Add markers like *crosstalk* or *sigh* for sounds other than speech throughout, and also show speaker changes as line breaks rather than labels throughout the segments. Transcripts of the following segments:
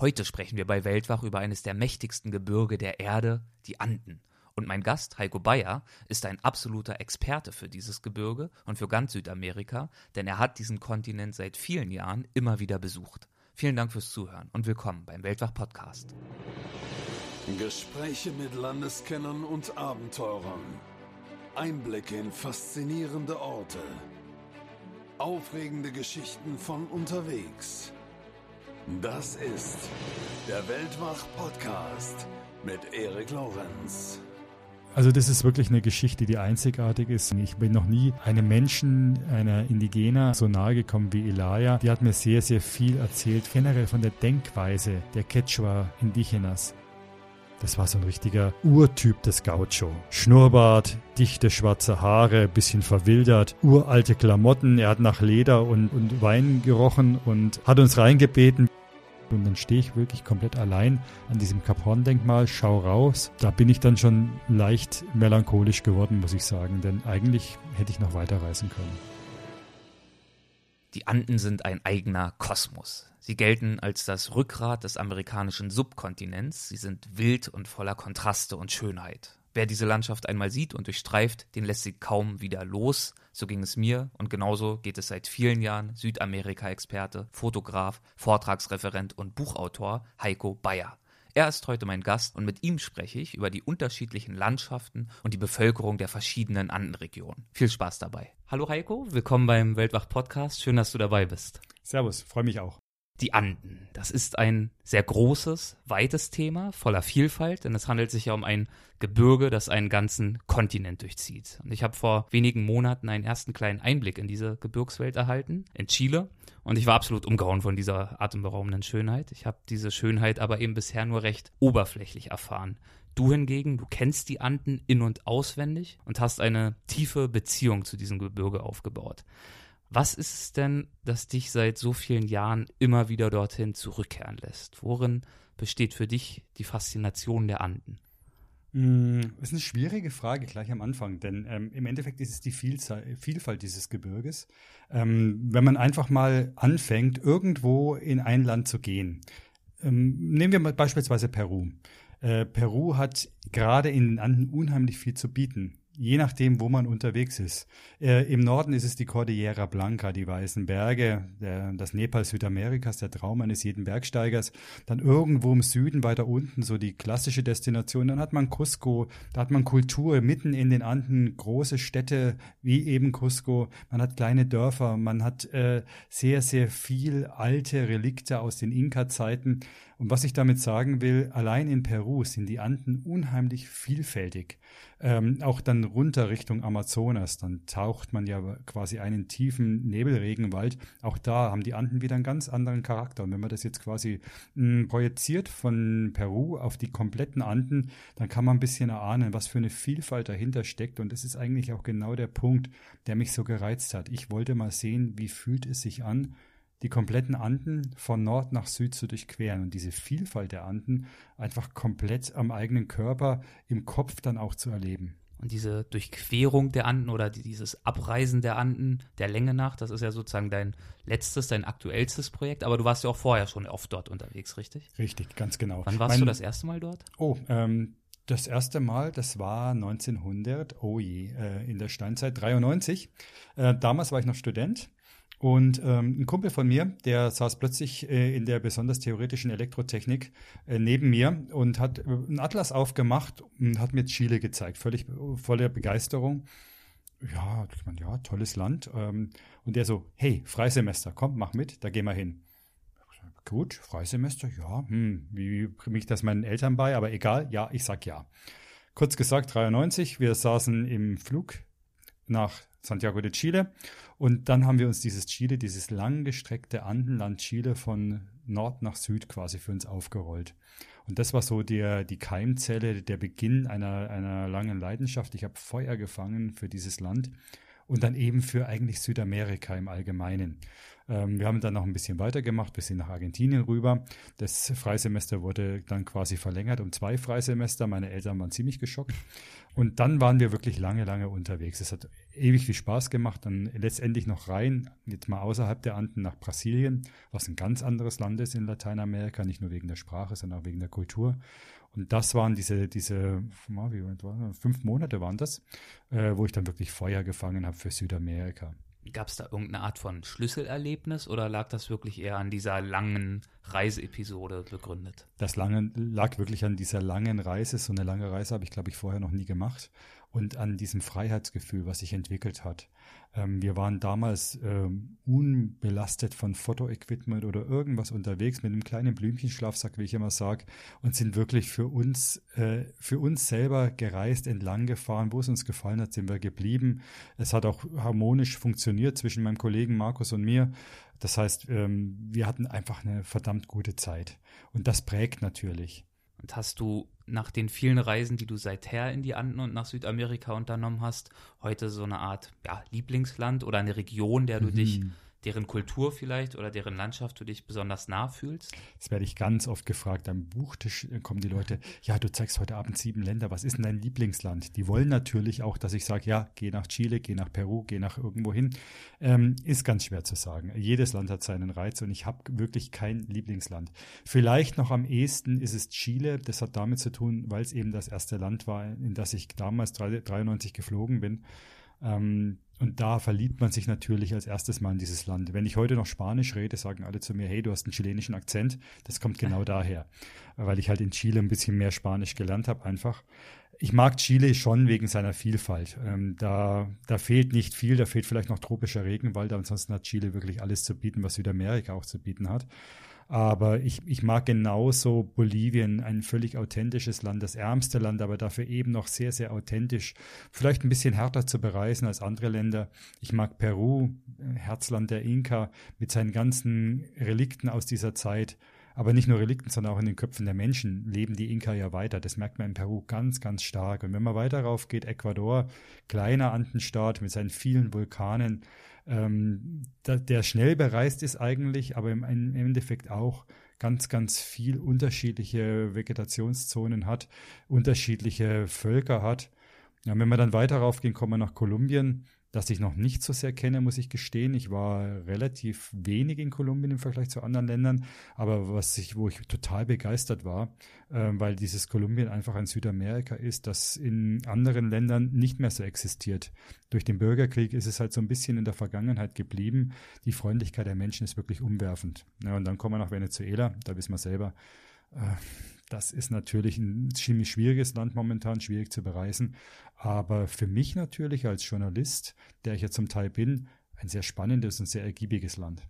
Heute sprechen wir bei Weltwach über eines der mächtigsten Gebirge der Erde, die Anden. Und mein Gast, Heiko Bayer, ist ein absoluter Experte für dieses Gebirge und für ganz Südamerika, denn er hat diesen Kontinent seit vielen Jahren immer wieder besucht. Vielen Dank fürs Zuhören und willkommen beim Weltwach Podcast.
Gespräche mit Landeskennern und Abenteurern. Einblicke in faszinierende Orte. Aufregende Geschichten von unterwegs. Das ist der Weltwach-Podcast mit Erik Lorenz.
Also das ist wirklich eine Geschichte, die einzigartig ist. Ich bin noch nie einem Menschen, einer Indigener so nahe gekommen wie Elia. Die hat mir sehr, sehr viel erzählt, generell von der Denkweise der Quechua Indigenas. Das war so ein richtiger Urtyp des Gaucho. Schnurrbart, dichte schwarze Haare, bisschen verwildert, uralte Klamotten. Er hat nach Leder und, und Wein gerochen und hat uns reingebeten. Und dann stehe ich wirklich komplett allein an diesem Kap Horn-Denkmal, schau raus. Da bin ich dann schon leicht melancholisch geworden, muss ich sagen, denn eigentlich hätte ich noch weiterreisen können.
Die Anden sind ein eigener Kosmos. Sie gelten als das Rückgrat des amerikanischen Subkontinents. Sie sind wild und voller Kontraste und Schönheit. Wer diese Landschaft einmal sieht und durchstreift, den lässt sie kaum wieder los. So ging es mir und genauso geht es seit vielen Jahren Südamerika-Experte, Fotograf, Vortragsreferent und Buchautor Heiko Bayer. Er ist heute mein Gast und mit ihm spreche ich über die unterschiedlichen Landschaften und die Bevölkerung der verschiedenen Andenregionen. Viel Spaß dabei. Hallo Heiko, willkommen beim Weltwach Podcast. Schön, dass du dabei bist.
Servus, freue mich auch.
Die Anden. Das ist ein sehr großes, weites Thema, voller Vielfalt, denn es handelt sich ja um ein Gebirge, das einen ganzen Kontinent durchzieht. Und ich habe vor wenigen Monaten einen ersten kleinen Einblick in diese Gebirgswelt erhalten, in Chile. Und ich war absolut umgehauen von dieser atemberaubenden Schönheit. Ich habe diese Schönheit aber eben bisher nur recht oberflächlich erfahren. Du hingegen, du kennst die Anden in und auswendig und hast eine tiefe Beziehung zu diesem Gebirge aufgebaut. Was ist es denn, das dich seit so vielen Jahren immer wieder dorthin zurückkehren lässt? Worin besteht für dich die Faszination der Anden?
Mm, das ist eine schwierige Frage gleich am Anfang, denn ähm, im Endeffekt ist es die Vielzahl, Vielfalt dieses Gebirges. Ähm, wenn man einfach mal anfängt, irgendwo in ein Land zu gehen, ähm, nehmen wir mal beispielsweise Peru. Äh, Peru hat gerade in den Anden unheimlich viel zu bieten je nachdem, wo man unterwegs ist. Äh, Im Norden ist es die Cordillera Blanca, die weißen Berge, der, das Nepal Südamerikas, der Traum eines jeden Bergsteigers. Dann irgendwo im Süden, weiter unten, so die klassische Destination. Dann hat man Cusco, da hat man Kultur, mitten in den Anden, große Städte wie eben Cusco. Man hat kleine Dörfer, man hat äh, sehr, sehr viel alte Relikte aus den Inka-Zeiten. Und was ich damit sagen will, allein in Peru sind die Anden unheimlich vielfältig. Ähm, auch dann runter Richtung Amazonas, dann taucht man ja quasi einen tiefen Nebelregenwald. Auch da haben die Anden wieder einen ganz anderen Charakter. Und wenn man das jetzt quasi mh, hm, projiziert von Peru auf die kompletten Anden, dann kann man ein bisschen erahnen, was für eine Vielfalt dahinter steckt. Und das ist eigentlich auch genau der Punkt, der mich so gereizt hat. Ich wollte mal sehen, wie fühlt es sich an, die kompletten Anden von Nord nach Süd zu durchqueren und diese Vielfalt der Anden einfach komplett am eigenen Körper, im Kopf dann auch zu erleben.
Und diese Durchquerung der Anden oder dieses Abreisen der Anden der Länge nach, das ist ja sozusagen dein letztes, dein aktuellstes Projekt. Aber du warst ja auch vorher schon oft dort unterwegs, richtig?
Richtig, ganz genau.
Wann warst mein, du das erste Mal dort?
Oh, ähm, das erste Mal, das war 1900, oh je, äh, in der Steinzeit 93. Äh, damals war ich noch Student und ähm, ein Kumpel von mir, der saß plötzlich äh, in der besonders theoretischen Elektrotechnik äh, neben mir und hat äh, einen Atlas aufgemacht und hat mir Chile gezeigt, völlig voller Begeisterung. Ja, ich meine, ja, tolles Land. Ähm, und der so, hey, Freisemester, komm, mach mit, da gehen wir hin. Gut, Freisemester, ja, hm, wie bringe ich das meinen Eltern bei, aber egal, ja, ich sag ja. Kurz gesagt, 93, wir saßen im Flug nach Santiago de Chile. Und dann haben wir uns dieses Chile, dieses langgestreckte Andenland Chile von Nord nach Süd quasi für uns aufgerollt. Und das war so der, die Keimzelle, der Beginn einer, einer langen Leidenschaft. Ich habe Feuer gefangen für dieses Land und dann eben für eigentlich Südamerika im Allgemeinen. Ähm, wir haben dann noch ein bisschen weitergemacht, bis hin nach Argentinien rüber. Das Freisemester wurde dann quasi verlängert um zwei Freisemester. Meine Eltern waren ziemlich geschockt. Und dann waren wir wirklich lange, lange unterwegs. Es hat ewig viel Spaß gemacht. Dann letztendlich noch rein, jetzt mal außerhalb der Anden nach Brasilien, was ein ganz anderes Land ist in Lateinamerika, nicht nur wegen der Sprache, sondern auch wegen der Kultur. Und das waren diese, diese fünf Monate waren das, äh, wo ich dann wirklich Feuer gefangen habe für Südamerika.
Gab es da irgendeine Art von Schlüsselerlebnis oder lag das wirklich eher an dieser langen Reiseepisode begründet?
Das lange, lag wirklich an dieser langen Reise. So eine lange Reise habe ich, glaube ich, vorher noch nie gemacht. Und an diesem Freiheitsgefühl, was sich entwickelt hat. Ähm, wir waren damals ähm, unbelastet von Fotoequipment oder irgendwas unterwegs mit einem kleinen Blümchenschlafsack, wie ich immer sage, und sind wirklich für uns, äh, für uns selber gereist, entlang gefahren. Wo es uns gefallen hat, sind wir geblieben. Es hat auch harmonisch funktioniert zwischen meinem Kollegen Markus und mir. Das heißt, ähm, wir hatten einfach eine verdammt gute Zeit. Und das prägt natürlich.
Und hast du nach den vielen Reisen, die du seither in die Anden und nach Südamerika unternommen hast, heute so eine Art ja, Lieblingsland oder eine Region, der du mhm. dich deren Kultur vielleicht oder deren Landschaft du dich besonders nah fühlst?
Das werde ich ganz oft gefragt. Am Buchtisch kommen die Leute, ja, du zeigst heute Abend sieben Länder, was ist denn dein Lieblingsland? Die wollen natürlich auch, dass ich sage, ja, geh nach Chile, geh nach Peru, geh nach irgendwo hin. Ähm, ist ganz schwer zu sagen. Jedes Land hat seinen Reiz und ich habe wirklich kein Lieblingsland. Vielleicht noch am ehesten ist es Chile. Das hat damit zu tun, weil es eben das erste Land war, in das ich damals 93 geflogen bin. Ähm, und da verliebt man sich natürlich als erstes mal in dieses Land. Wenn ich heute noch Spanisch rede, sagen alle zu mir, hey, du hast einen chilenischen Akzent. Das kommt genau *laughs* daher, weil ich halt in Chile ein bisschen mehr Spanisch gelernt habe einfach. Ich mag Chile schon wegen seiner Vielfalt. Ähm, da, da fehlt nicht viel, da fehlt vielleicht noch tropischer Regenwald, ansonsten hat Chile wirklich alles zu bieten, was Südamerika auch zu bieten hat. Aber ich, ich mag genauso Bolivien, ein völlig authentisches Land, das ärmste Land, aber dafür eben noch sehr, sehr authentisch. Vielleicht ein bisschen härter zu bereisen als andere Länder. Ich mag Peru, Herzland der Inka, mit seinen ganzen Relikten aus dieser Zeit. Aber nicht nur Relikten, sondern auch in den Köpfen der Menschen leben die Inka ja weiter. Das merkt man in Peru ganz, ganz stark. Und wenn man weiter rauf geht, Ecuador, kleiner Andenstaat mit seinen vielen Vulkanen, ähm, da, der schnell bereist ist eigentlich, aber im, im Endeffekt auch ganz, ganz viel unterschiedliche Vegetationszonen hat, unterschiedliche Völker hat. Ja, wenn wir dann weiter raufgehen, kommen wir nach Kolumbien das ich noch nicht so sehr kenne, muss ich gestehen. Ich war relativ wenig in Kolumbien im Vergleich zu anderen Ländern, aber was ich, wo ich total begeistert war, äh, weil dieses Kolumbien einfach ein Südamerika ist, das in anderen Ländern nicht mehr so existiert. Durch den Bürgerkrieg ist es halt so ein bisschen in der Vergangenheit geblieben. Die Freundlichkeit der Menschen ist wirklich umwerfend. Ja, und dann kommen wir nach Venezuela, da wissen wir selber, äh, das ist natürlich ein ziemlich schwieriges Land momentan, schwierig zu bereisen. Aber für mich natürlich als Journalist, der ich ja zum Teil bin, ein sehr spannendes und sehr ergiebiges Land.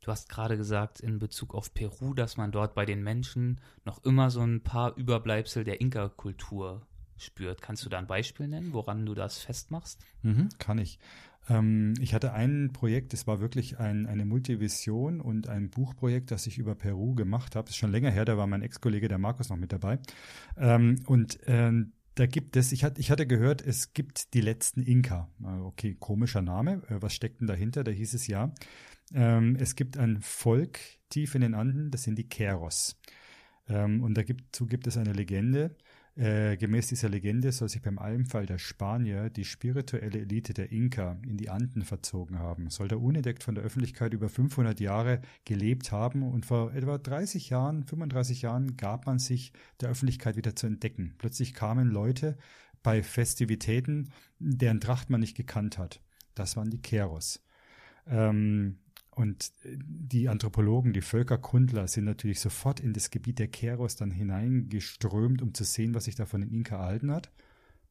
Du hast gerade gesagt in Bezug auf Peru, dass man dort bei den Menschen noch immer so ein paar Überbleibsel der Inka-Kultur spürt. Kannst du da ein Beispiel nennen, woran du das festmachst?
Mhm, kann ich. Ähm, ich hatte ein Projekt, es war wirklich ein, eine Multivision und ein Buchprojekt, das ich über Peru gemacht habe. Das ist schon länger her, da war mein Ex-Kollege, der Markus, noch mit dabei. Ähm, und ähm, da gibt es, ich hatte, gehört, es gibt die letzten Inka. Okay, komischer Name. Äh, was steckt denn dahinter? Da hieß es ja. Ähm, es gibt ein Volk tief in den Anden, das sind die Keros. Ähm, und dazu gibt es eine Legende, äh, gemäß dieser Legende soll sich beim Almfall der Spanier die spirituelle Elite der Inka in die Anden verzogen haben, soll da unentdeckt von der Öffentlichkeit über 500 Jahre gelebt haben und vor etwa 30 Jahren, 35 Jahren gab man sich der Öffentlichkeit wieder zu entdecken. Plötzlich kamen Leute bei Festivitäten, deren Tracht man nicht gekannt hat. Das waren die Keros. Ähm, und äh, die Anthropologen, die Völkerkundler sind natürlich sofort in das Gebiet der Keros dann hineingeströmt, um zu sehen, was sich da von den Inka erhalten hat.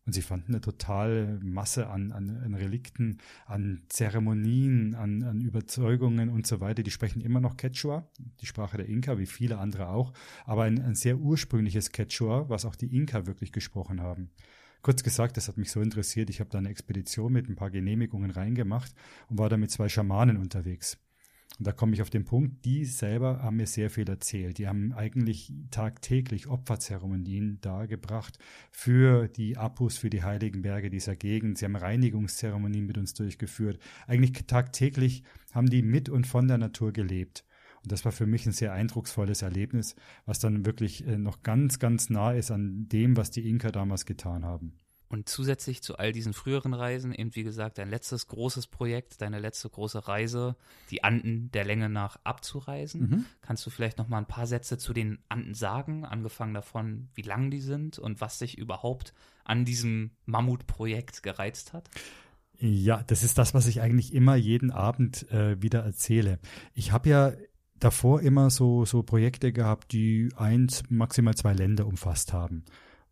Und sie fanden eine totale Masse an, an, an Relikten, an Zeremonien, an, an Überzeugungen und so weiter. Die sprechen immer noch Quechua, die Sprache der Inka, wie viele andere auch, aber ein, ein sehr ursprüngliches Quechua, was auch die Inka wirklich gesprochen haben. Kurz gesagt, das hat mich so interessiert, ich habe da eine Expedition mit ein paar Genehmigungen reingemacht und war da mit zwei Schamanen unterwegs. Und da komme ich auf den Punkt, die selber haben mir sehr viel erzählt. Die haben eigentlich tagtäglich Opferzeremonien dargebracht für die Apus, für die heiligen Berge dieser Gegend. Sie haben Reinigungszeremonien mit uns durchgeführt. Eigentlich tagtäglich haben die mit und von der Natur gelebt. Und das war für mich ein sehr eindrucksvolles Erlebnis, was dann wirklich äh, noch ganz, ganz nah ist an dem, was die Inka damals getan haben.
Und zusätzlich zu all diesen früheren Reisen, eben wie gesagt, dein letztes großes Projekt, deine letzte große Reise, die Anden der Länge nach abzureisen. Mhm. Kannst du vielleicht noch mal ein paar Sätze zu den Anden sagen, angefangen davon, wie lang die sind und was sich überhaupt an diesem Mammutprojekt gereizt hat?
Ja, das ist das, was ich eigentlich immer jeden Abend äh, wieder erzähle. Ich habe ja davor immer so, so Projekte gehabt, die eins, maximal zwei Länder umfasst haben.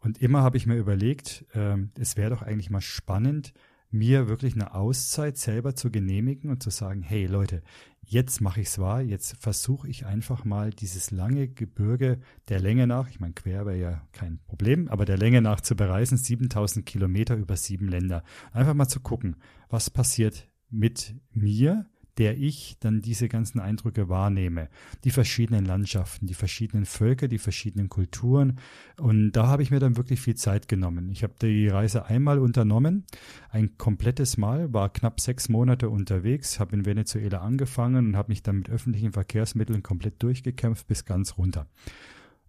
Und immer habe ich mir überlegt, äh, es wäre doch eigentlich mal spannend, mir wirklich eine Auszeit selber zu genehmigen und zu sagen, hey Leute, jetzt mache ich es wahr, jetzt versuche ich einfach mal dieses lange Gebirge der Länge nach, ich meine, quer wäre ja kein Problem, aber der Länge nach zu bereisen, 7000 Kilometer über sieben Länder. Einfach mal zu gucken, was passiert mit mir, der ich dann diese ganzen Eindrücke wahrnehme. Die verschiedenen Landschaften, die verschiedenen Völker, die verschiedenen Kulturen. Und da habe ich mir dann wirklich viel Zeit genommen. Ich habe die Reise einmal unternommen, ein komplettes Mal, war knapp sechs Monate unterwegs, habe in Venezuela angefangen und habe mich dann mit öffentlichen Verkehrsmitteln komplett durchgekämpft bis ganz runter.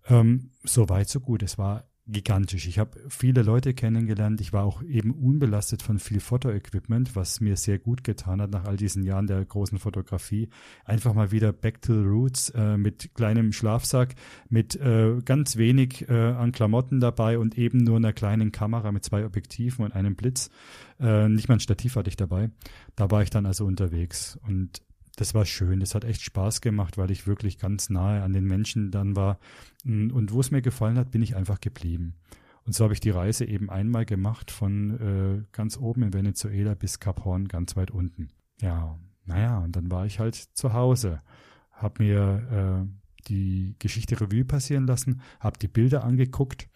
Ähm, so weit, so gut. Es war gigantisch. Ich habe viele Leute kennengelernt. Ich war auch eben unbelastet von viel Fotoequipment, was mir sehr gut getan hat nach all diesen Jahren der großen Fotografie. Einfach mal wieder back to the roots äh, mit kleinem Schlafsack, mit äh, ganz wenig äh, an Klamotten dabei und eben nur einer kleinen Kamera mit zwei Objektiven und einem Blitz. Äh, nicht mal ein Stativ hatte ich dabei. Da war ich dann also unterwegs und das war schön. Das hat echt Spaß gemacht, weil ich wirklich ganz nahe an den Menschen dann war. Und wo es mir gefallen hat, bin ich einfach geblieben. Und so habe ich die Reise eben einmal gemacht von äh, ganz oben in Venezuela bis Kap Horn, ganz weit unten. Ja, naja, und dann war ich halt zu Hause, habe mir äh, die Geschichte Revue passieren lassen, habe die Bilder angeguckt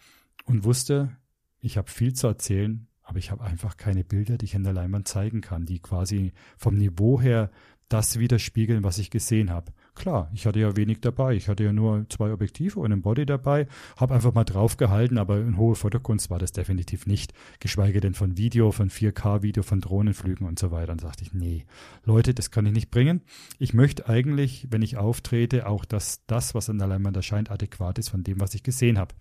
und wusste, ich habe viel zu erzählen, aber ich habe einfach keine Bilder, die ich an der Leinwand zeigen kann, die quasi vom Niveau her das widerspiegeln, was ich gesehen habe. Klar, ich hatte ja wenig dabei. Ich hatte ja nur zwei Objektive und ein Body dabei, habe einfach mal drauf gehalten, aber in hohe Fotokunst war das definitiv nicht. Geschweige denn von Video, von 4K-Video, von Drohnenflügen und so weiter. Dann sagte ich, nee, Leute, das kann ich nicht bringen. Ich möchte eigentlich, wenn ich auftrete, auch, dass das, was an der Leinwand erscheint, adäquat ist von dem, was ich gesehen habe.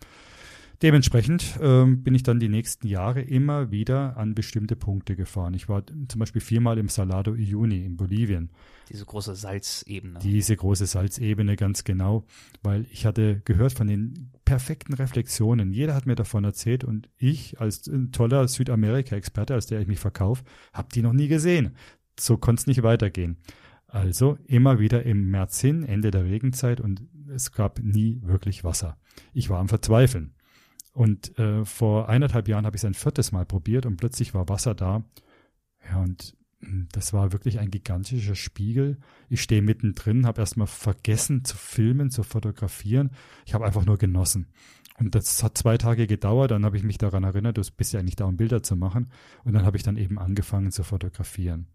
Dementsprechend ähm, bin ich dann die nächsten Jahre immer wieder an bestimmte Punkte gefahren. Ich war zum Beispiel viermal im Salado Uyuni in Bolivien.
Diese große Salzebene.
Diese große Salzebene, ganz genau, weil ich hatte gehört von den perfekten Reflexionen. Jeder hat mir davon erzählt und ich als toller Südamerika-Experte, als der ich mich verkaufe, habe die noch nie gesehen. So konnte es nicht weitergehen. Also immer wieder im März hin, Ende der Regenzeit und es gab nie wirklich Wasser. Ich war am Verzweifeln. Und äh, vor eineinhalb Jahren habe ich es ein viertes Mal probiert und plötzlich war Wasser da. Ja, und hm, das war wirklich ein gigantischer Spiegel. Ich stehe mittendrin, habe erstmal vergessen zu filmen, zu fotografieren. Ich habe einfach nur genossen. Und das hat zwei Tage gedauert, dann habe ich mich daran erinnert, du bist ja eigentlich da, um Bilder zu machen. Und dann habe ich dann eben angefangen zu fotografieren.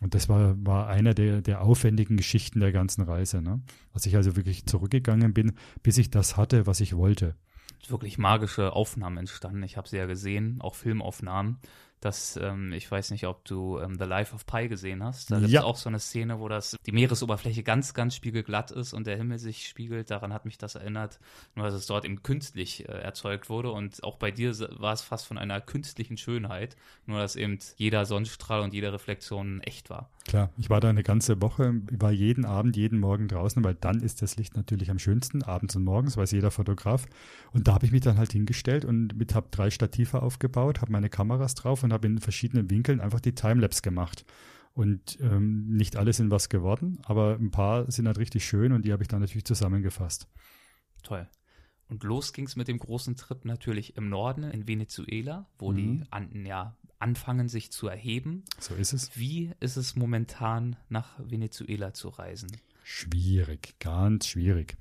Und das war, war einer der, der aufwendigen Geschichten der ganzen Reise, ne? Dass ich also wirklich zurückgegangen bin, bis ich das hatte, was ich wollte
wirklich magische Aufnahmen entstanden. Ich habe sie ja gesehen, auch Filmaufnahmen dass ähm, ich weiß nicht, ob du ähm, The Life of Pi gesehen hast. Da gibt es ja. auch so eine Szene, wo das die Meeresoberfläche ganz, ganz spiegelglatt ist und der Himmel sich spiegelt. Daran hat mich das erinnert, nur dass es dort eben künstlich äh, erzeugt wurde und auch bei dir war es fast von einer künstlichen Schönheit, nur dass eben jeder Sonnenstrahl und jede Reflexion echt war.
Klar, ich war da eine ganze Woche, war jeden Abend, jeden Morgen draußen, weil dann ist das Licht natürlich am schönsten, abends und morgens, weiß jeder Fotograf. Und da habe ich mich dann halt hingestellt und mit habe drei Stative aufgebaut, habe meine Kameras drauf und habe in verschiedenen Winkeln einfach die Timelapse gemacht. Und ähm, nicht alle sind was geworden, aber ein paar sind halt richtig schön und die habe ich dann natürlich zusammengefasst.
Toll. Und los ging es mit dem großen Trip natürlich im Norden, in Venezuela, wo mhm. die Anden ja anfangen, sich zu erheben.
So ist es.
Wie ist es momentan, nach Venezuela zu reisen?
Schwierig, ganz schwierig.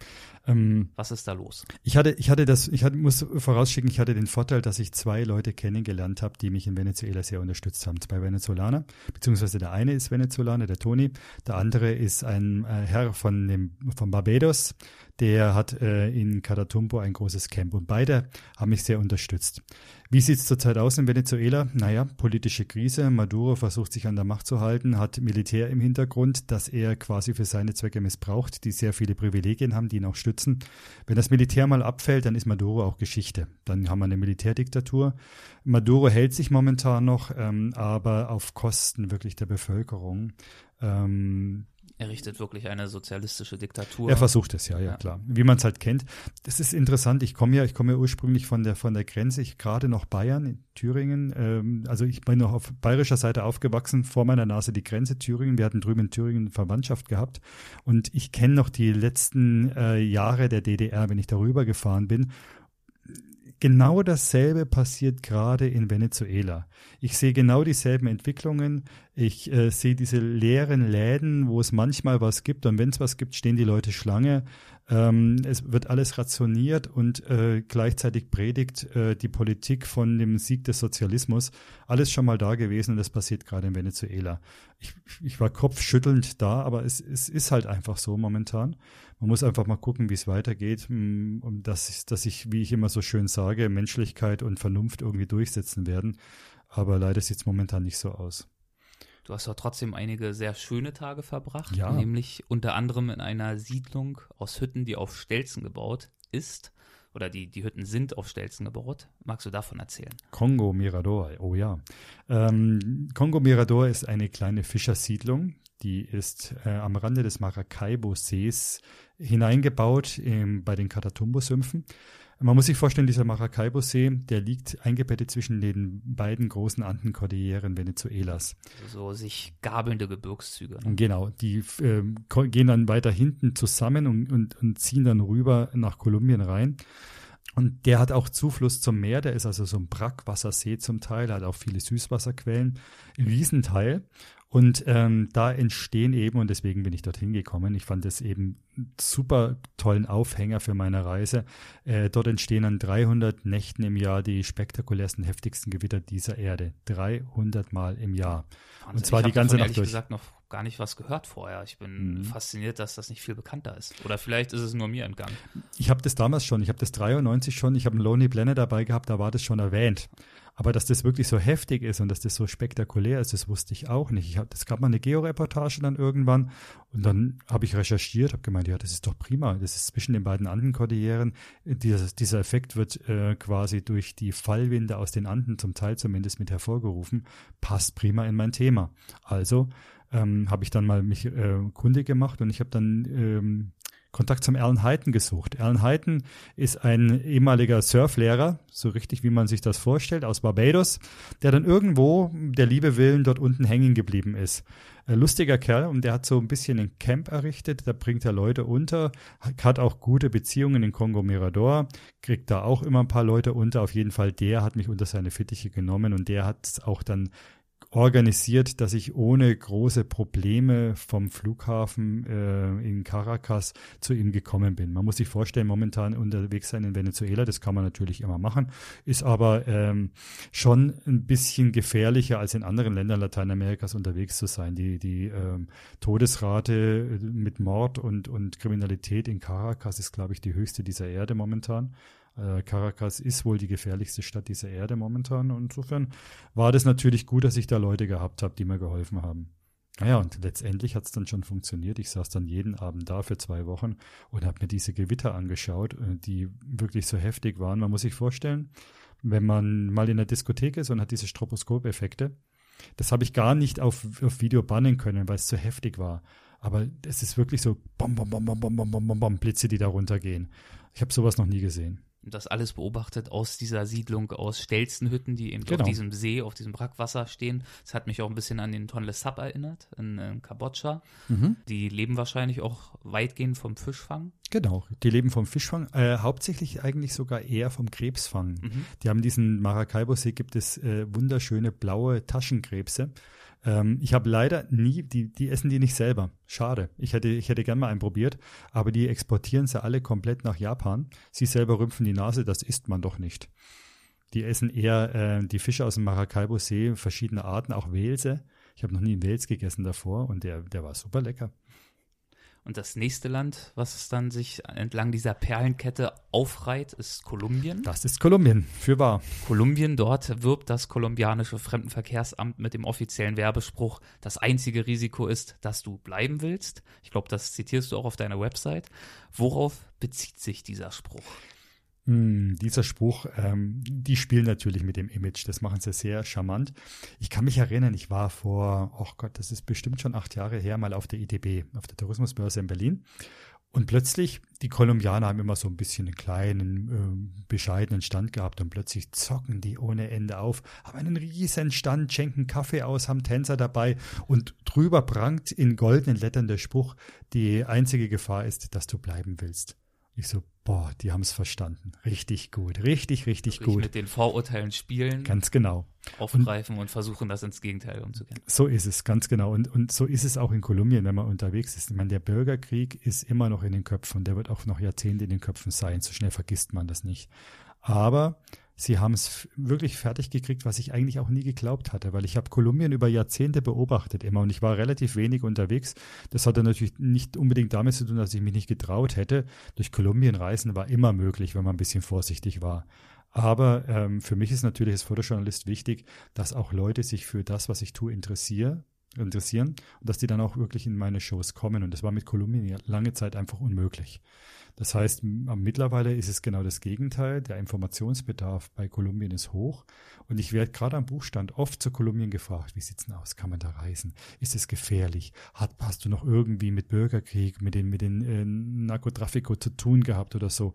Ähm,
Was ist da los?
Ich hatte, ich hatte das, ich hatte, muss vorausschicken, ich hatte den Vorteil, dass ich zwei Leute kennengelernt habe, die mich in Venezuela sehr unterstützt haben. Zwei Venezolaner, beziehungsweise der eine ist Venezolaner, der Toni, der andere ist ein äh, Herr von dem, von Barbados, der hat äh, in Catatumbo ein großes Camp und beide haben mich sehr unterstützt. Wie sieht es zurzeit aus in Venezuela? Naja, politische Krise. Maduro versucht sich an der Macht zu halten, hat Militär im Hintergrund, das er quasi für seine Zwecke missbraucht, die sehr viele Privilegien haben, die ihn auch stützen. Wenn das Militär mal abfällt, dann ist Maduro auch Geschichte. Dann haben wir eine Militärdiktatur. Maduro hält sich momentan noch, ähm, aber auf Kosten wirklich der Bevölkerung. Ähm,
er richtet wirklich eine sozialistische Diktatur.
Er versucht es, ja, ja, ja. klar. Wie man es halt kennt. Das ist interessant. Ich komme ja, ich komme ja ursprünglich von der, von der Grenze. Ich gerade noch Bayern, in Thüringen. Ähm, also ich bin noch auf bayerischer Seite aufgewachsen, vor meiner Nase die Grenze Thüringen. Wir hatten drüben in Thüringen Verwandtschaft gehabt. Und ich kenne noch die letzten äh, Jahre der DDR, wenn ich darüber gefahren bin. Genau dasselbe passiert gerade in Venezuela. Ich sehe genau dieselben Entwicklungen. Ich äh, sehe diese leeren Läden, wo es manchmal was gibt und wenn es was gibt, stehen die Leute Schlange. Ähm, es wird alles rationiert und äh, gleichzeitig predigt äh, die Politik von dem Sieg des Sozialismus. Alles schon mal da gewesen und das passiert gerade in Venezuela. Ich, ich war kopfschüttelnd da, aber es, es ist halt einfach so momentan. Man muss einfach mal gucken, wie es weitergeht, mm, um dass, dass sich, wie ich immer so schön sage, Menschlichkeit und Vernunft irgendwie durchsetzen werden. Aber leider sieht es momentan nicht so aus.
Du hast doch trotzdem einige sehr schöne Tage verbracht,
ja.
nämlich unter anderem in einer Siedlung aus Hütten, die auf Stelzen gebaut ist. Oder die, die Hütten sind auf Stelzen gebaut. Magst du davon erzählen?
Kongo Mirador, oh ja. Ähm, Kongo Mirador ist eine kleine Fischersiedlung. Die ist äh, am Rande des Maracaibo-Sees hineingebaut im, bei den Catatumbo-Sümpfen. Man muss sich vorstellen, dieser Maracaibo-See, der liegt eingebettet zwischen den beiden großen Andenkordilleren Venezuelas.
Also so sich gabelnde Gebirgszüge.
Ne? Genau, die äh, gehen dann weiter hinten zusammen und, und, und ziehen dann rüber nach Kolumbien rein. Und der hat auch Zufluss zum Meer, der ist also so ein Brackwassersee zum Teil, hat auch viele Süßwasserquellen, ein Riesenteil. Und ähm, da entstehen eben, und deswegen bin ich dorthin gekommen, ich fand es eben super tollen Aufhänger für meine Reise. Äh, dort entstehen an 300 Nächten im Jahr die spektakulärsten, heftigsten Gewitter dieser Erde. 300 Mal im Jahr.
Wahnsinn. Und zwar ich die ganze Nacht durch. gesagt noch gar nicht was gehört vorher. Ich bin mhm. fasziniert, dass das nicht viel bekannter ist. Oder vielleicht ist es nur mir entgangen.
Ich habe das damals schon, ich habe das 93 schon, ich habe einen Lonely Planet dabei gehabt, da war das schon erwähnt. Aber dass das wirklich so heftig ist und dass das so spektakulär ist, das wusste ich auch nicht. Ich hab, das gab mal eine Georeportage dann irgendwann und dann habe ich recherchiert, habe gemeint, ja, das ist doch prima. Das ist zwischen den beiden Andenkordilleren. Dieser, dieser Effekt wird äh, quasi durch die Fallwinde aus den Anden zum Teil zumindest mit hervorgerufen. Passt prima in mein Thema. Also ähm, habe ich dann mal mich äh, kundig gemacht und ich habe dann ähm, Kontakt zum Alan Hayton gesucht. Alan Hayton ist ein ehemaliger Surflehrer, so richtig wie man sich das vorstellt, aus Barbados, der dann irgendwo der Liebe willen dort unten hängen geblieben ist. Ein lustiger Kerl und der hat so ein bisschen ein Camp errichtet, da bringt er Leute unter, hat auch gute Beziehungen in Kongo Mirador, kriegt da auch immer ein paar Leute unter. Auf jeden Fall, der hat mich unter seine Fittiche genommen und der hat auch dann organisiert, dass ich ohne große Probleme vom Flughafen äh, in Caracas zu ihm gekommen bin. Man muss sich vorstellen, momentan unterwegs sein in Venezuela, das kann man natürlich immer machen, ist aber ähm, schon ein bisschen gefährlicher als in anderen Ländern Lateinamerikas unterwegs zu sein. Die, die ähm, Todesrate mit Mord und, und Kriminalität in Caracas ist, glaube ich, die höchste dieser Erde momentan. Äh, Caracas ist wohl die gefährlichste Stadt dieser Erde momentan. Und insofern war das natürlich gut, dass ich da Leute gehabt habe, die mir geholfen haben. Naja, und letztendlich hat es dann schon funktioniert. Ich saß dann jeden Abend da für zwei Wochen und habe mir diese Gewitter angeschaut, äh, die wirklich so heftig waren. Man muss sich vorstellen, wenn man mal in der Diskothek ist und hat diese Stroboskopeffekte, das habe ich gar nicht auf, auf Video bannen können, weil es zu heftig war. Aber es ist wirklich so bom, bom, bom, bom, bom, bom, bom, bom, Blitze, die da runtergehen. Ich habe sowas noch nie gesehen
das alles beobachtet aus dieser Siedlung aus Stelzenhütten, die eben genau. auf diesem See, auf diesem Brackwasser stehen. Das hat mich auch ein bisschen an den Tonle Sap erinnert, in, in Kambodscha. Mhm. Die leben wahrscheinlich auch weitgehend vom Fischfang.
Genau, die leben vom Fischfang, äh, hauptsächlich eigentlich sogar eher vom Krebsfang. Mhm. Die haben diesen Maracaibo-See, gibt es äh, wunderschöne blaue Taschenkrebse. Ähm, ich habe leider nie, die, die essen die nicht selber. Schade. Ich hätte, ich hätte gern mal einen probiert, aber die exportieren sie alle komplett nach Japan. Sie selber rümpfen die Nase, das isst man doch nicht. Die essen eher äh, die Fische aus dem Maracaibo-See, verschiedene Arten, auch Welse. Ich habe noch nie einen Wels gegessen davor und der, der war super lecker.
Und das nächste Land, was es dann sich entlang dieser Perlenkette aufreiht, ist Kolumbien.
Das ist Kolumbien, für wahr.
Kolumbien, dort wirbt das kolumbianische Fremdenverkehrsamt mit dem offiziellen Werbespruch, das einzige Risiko ist, dass du bleiben willst. Ich glaube, das zitierst du auch auf deiner Website. Worauf bezieht sich dieser Spruch?
Hm, dieser Spruch, ähm, die spielen natürlich mit dem Image, das machen sie sehr charmant. Ich kann mich erinnern, ich war vor, oh Gott, das ist bestimmt schon acht Jahre her, mal auf der IDB, auf der Tourismusbörse in Berlin. Und plötzlich, die Kolumbianer haben immer so ein bisschen einen kleinen, äh, bescheidenen Stand gehabt und plötzlich zocken die ohne Ende auf, haben einen riesen Stand, schenken Kaffee aus, haben Tänzer dabei und drüber prangt in goldenen Lettern der Spruch, die einzige Gefahr ist, dass du bleiben willst. Ich so, boah, die haben es verstanden. Richtig gut, richtig, richtig
Wirklich
gut.
Mit den Vorurteilen spielen,
Ganz genau.
aufgreifen und, versuchen, das ins Gegenteil umzukehren.
So ist es, ganz genau. Und, und so ist es auch in Kolumbien, wenn man unterwegs ist. Ich meine, der Bürgerkrieg ist immer noch in den Köpfen und der wird auch noch Jahrzehnte in den Köpfen sein. So schnell vergisst man das nicht. Aber sie haben es wirklich fertig gekriegt, was ich eigentlich auch nie geglaubt hatte, weil ich habe Kolumbien über Jahrzehnte beobachtet immer und ich war relativ wenig unterwegs. Das hatte natürlich nicht unbedingt damit zu tun, dass ich mich nicht getraut hätte. Durch Kolumbien reisen war immer möglich, wenn man ein bisschen vorsichtig war. Aber ähm, für mich ist natürlich als Fotojournalist wichtig, dass auch Leute sich für das, was ich tue, interessieren interessieren und dass die dann auch wirklich in meine Shows kommen. Und das war mit Kolumbien lange Zeit einfach unmöglich. Das heißt, mittlerweile ist es genau das Gegenteil. Der Informationsbedarf bei Kolumbien ist hoch. Und ich werde gerade am Buchstand oft zu Kolumbien gefragt, wie sieht's denn aus? Kann man da reisen? Ist es gefährlich? Hat, hast du noch irgendwie mit Bürgerkrieg, mit den, mit den äh, Narkotrafiko zu tun gehabt oder so?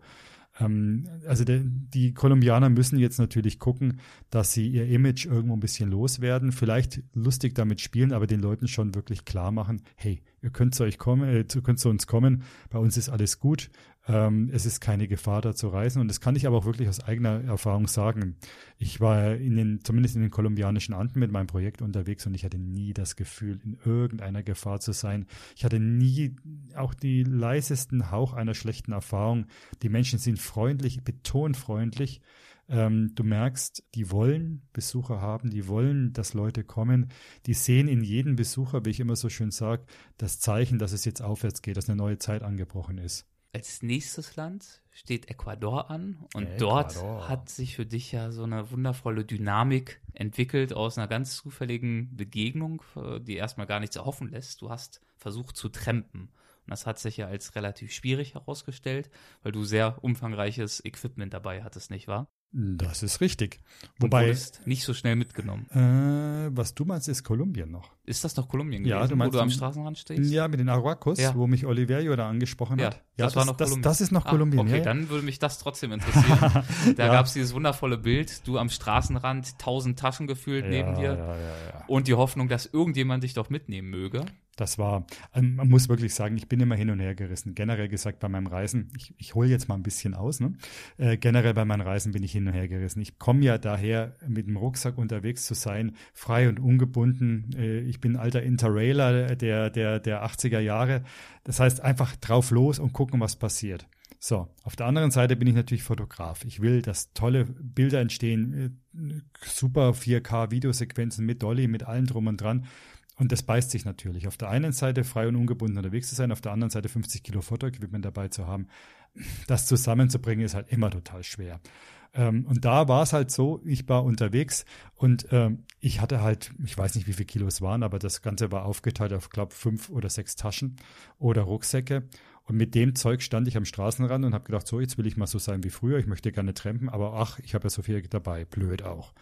Ähm, also der, die Kolumbianer müssen jetzt natürlich gucken, dass sie ihr Image irgendwo ein bisschen loswerden, vielleicht lustig damit spielen, aber den Leuten schon wirklich klar machen, hey, ihr könnt zu euch kommen, äh, könnt zu uns kommen, bei uns ist alles gut, ähm, es ist keine Gefahr da zu reisen und das kann ich aber auch wirklich aus eigener Erfahrung sagen. Ich war in den, zumindest in den kolumbianischen Anden mit meinem Projekt unterwegs und ich hatte nie das Gefühl, in irgendeiner Gefahr zu sein. Ich hatte nie auch die leisesten Hauch einer schlechten Erfahrung. Die Menschen sind freundlich, betont freundlich. Ähm, du merkst, die wollen Besucher haben, die wollen, dass Leute kommen. Die sehen in jedem Besucher, wie ich immer so schön sage, das Zeichen, dass es jetzt aufwärts geht, dass eine neue Zeit angebrochen ist.
Als nächstes Land steht Ecuador an und
Ecuador.
dort hat sich für dich ja so eine wundervolle Dynamik entwickelt aus einer ganz zufälligen Begegnung, äh, die erstmal gar nichts erhoffen lässt. Du hast versucht zu trampen. Und das hat sich ja als relativ schwierig herausgestellt, weil du sehr umfangreiches Equipment dabei hattest, nicht wahr?
Das ist richtig. Wobei,
nicht so schnell mitgenommen.
äh, was du meinst, ist Kolumbien noch.
Ist das noch Kolumbien
Ja,
gewesen,
du meinst
wo du am Straßenrand stehst?
Ja, mit den Arahuacos,
Ja.
wo mich Oliverio da angesprochen
Ja,
hat.
das, war noch
das,
Kolumbien.
das ist noch
Ah,
Kolumbien.
Okay,
ja, ja.
dann würde mich das trotzdem interessieren. *laughs* da
Ja.
gab es dieses wundervolle Bild, du am Straßenrand, tausend Taschen gefühlt neben
ja,
dir
Ja, ja, ja.
und die Hoffnung, dass irgendjemand dich doch mitnehmen möge.
Das war, ähm, man muss wirklich sagen, ich bin immer hin und her gerissen. Generell gesagt bei meinem Reisen, ich, ich hole jetzt mal ein bisschen aus, ne? Äh, generell bei meinen Reisen bin ich hin und her gerissen. Ich komme ja daher, mit dem Rucksack unterwegs zu sein, frei und ungebunden. Äh, ich bin alter Interrailer der, der, der 80er Jahre. Das heißt, einfach drauf los und gucken, was passiert. So, auf der anderen Seite bin ich natürlich Fotograf. Ich will, dass tolle Bilder entstehen, äh, super 4K-Videosequenzen mit Dolly, mit allem drum und dran. Und das beißt sich natürlich. Auf der einen Seite frei und ungebunden unterwegs zu sein, auf der anderen Seite 50 Kilo Fotoequipment dabei zu haben. Das zusammenzubringen ist halt immer total schwer. Ähm, und da war es halt so, ich war unterwegs und ähm, ich hatte halt, ich weiß nicht, wie viele Kilo es waren, aber das Ganze war aufgeteilt auf, glaube fünf oder sechs Taschen oder Rucksäcke. Und mit dem Zeug stand ich am Straßenrand und habe gedacht, so, jetzt will ich mal so sein wie früher, ich möchte gerne trampen, aber ach, ich habe ja so viel dabei, blöd auch.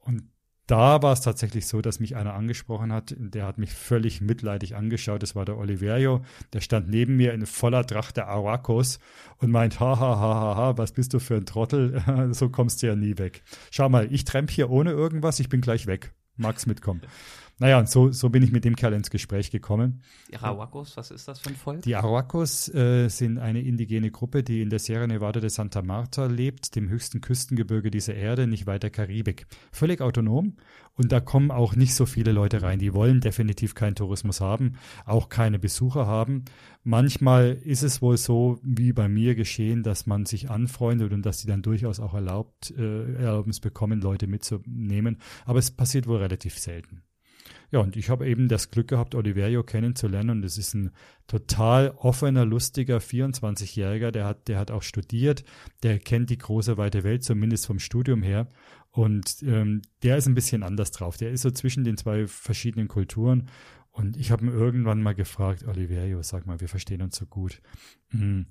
Und da war es tatsächlich so, dass mich einer angesprochen hat, der hat mich völlig mitleidig angeschaut. Das war der Oliverio. Der stand neben mir in voller Tracht der Arauacos und meint, ha, ha, ha, ha, ha, was bist du für ein Trottel? *laughs* so kommst du ja nie weg. Schau mal, ich tramp hier ohne irgendwas, ich bin gleich weg. Mag's mitkommen. Naja, und so, so bin ich mit dem Kerl ins Gespräch gekommen.
Die Arawakos, was ist das für ein Volk?
Die Arauacos äh, sind eine indigene Gruppe, die in der Sierra Nevada de Santa Marta lebt, dem höchsten Küstengebirge dieser Erde, nicht weit der Karibik. Völlig autonom und da kommen auch nicht so viele Leute rein. Die wollen definitiv keinen Tourismus haben, auch keine Besucher haben. Manchmal ist es wohl so, wie bei mir geschehen, dass man sich anfreundet und dass sie dann durchaus auch erlaubt, äh, Erlaubnis bekommen, Leute mitzunehmen. Aber es passiert wohl relativ selten. Ja, und ich habe eben das Glück gehabt, Oliverio kennenzulernen. Und es ist ein total offener, lustiger 24-Jähriger. Der hat, der hat auch studiert. Der kennt die große, weite Welt, zumindest vom Studium her. Und ähm, der ist ein bisschen anders drauf. Der ist so zwischen den zwei verschiedenen Kulturen. Und ich habe ihn irgendwann mal gefragt, Oliverio, sag mal, wir verstehen uns so gut. Hm,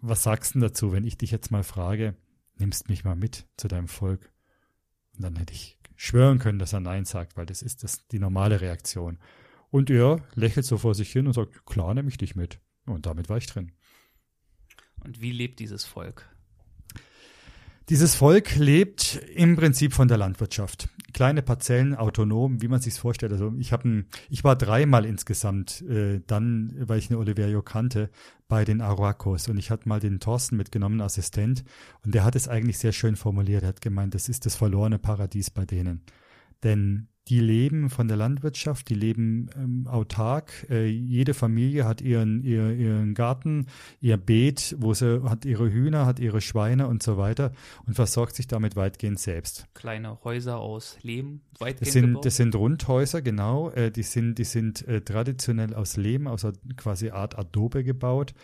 was sagst du dazu, wenn ich dich jetzt mal frage, nimmst mich mal mit zu deinem Volk? Und dann hätte ich schwören können, dass er Nein sagt, weil das ist das die normale Reaktion. Und er lächelt so vor sich hin und sagt, klar, nehme ich dich mit. Und damit war ich drin.
Und wie lebt dieses Volk?
Dieses Volk lebt im Prinzip von der Landwirtschaft. Kleine Parzellen, autonom, wie man sich vorstellt. Also ich habe, ich war dreimal insgesamt äh, dann, weil ich eine Oliverio kannte, bei den Aruacos und ich hatte mal den Thorsten mitgenommen, Assistent, und der hat es eigentlich sehr schön formuliert. Er hat gemeint, das ist das verlorene Paradies bei denen. Denn die leben von der Landwirtschaft, die leben ähm, autark. Äh, jede Familie hat ihren, ihr, ihren Garten, ihr Beet, wo sie hat ihre Hühner, hat ihre Schweine und so weiter und versorgt sich damit weitgehend selbst.
Kleine Häuser aus Lehm, weitgehend
das sind,
gebaut?
Das sind Rundhäuser, genau. Äh, die sind, die sind äh, traditionell aus Lehm, aus quasi Art Adobe gebaut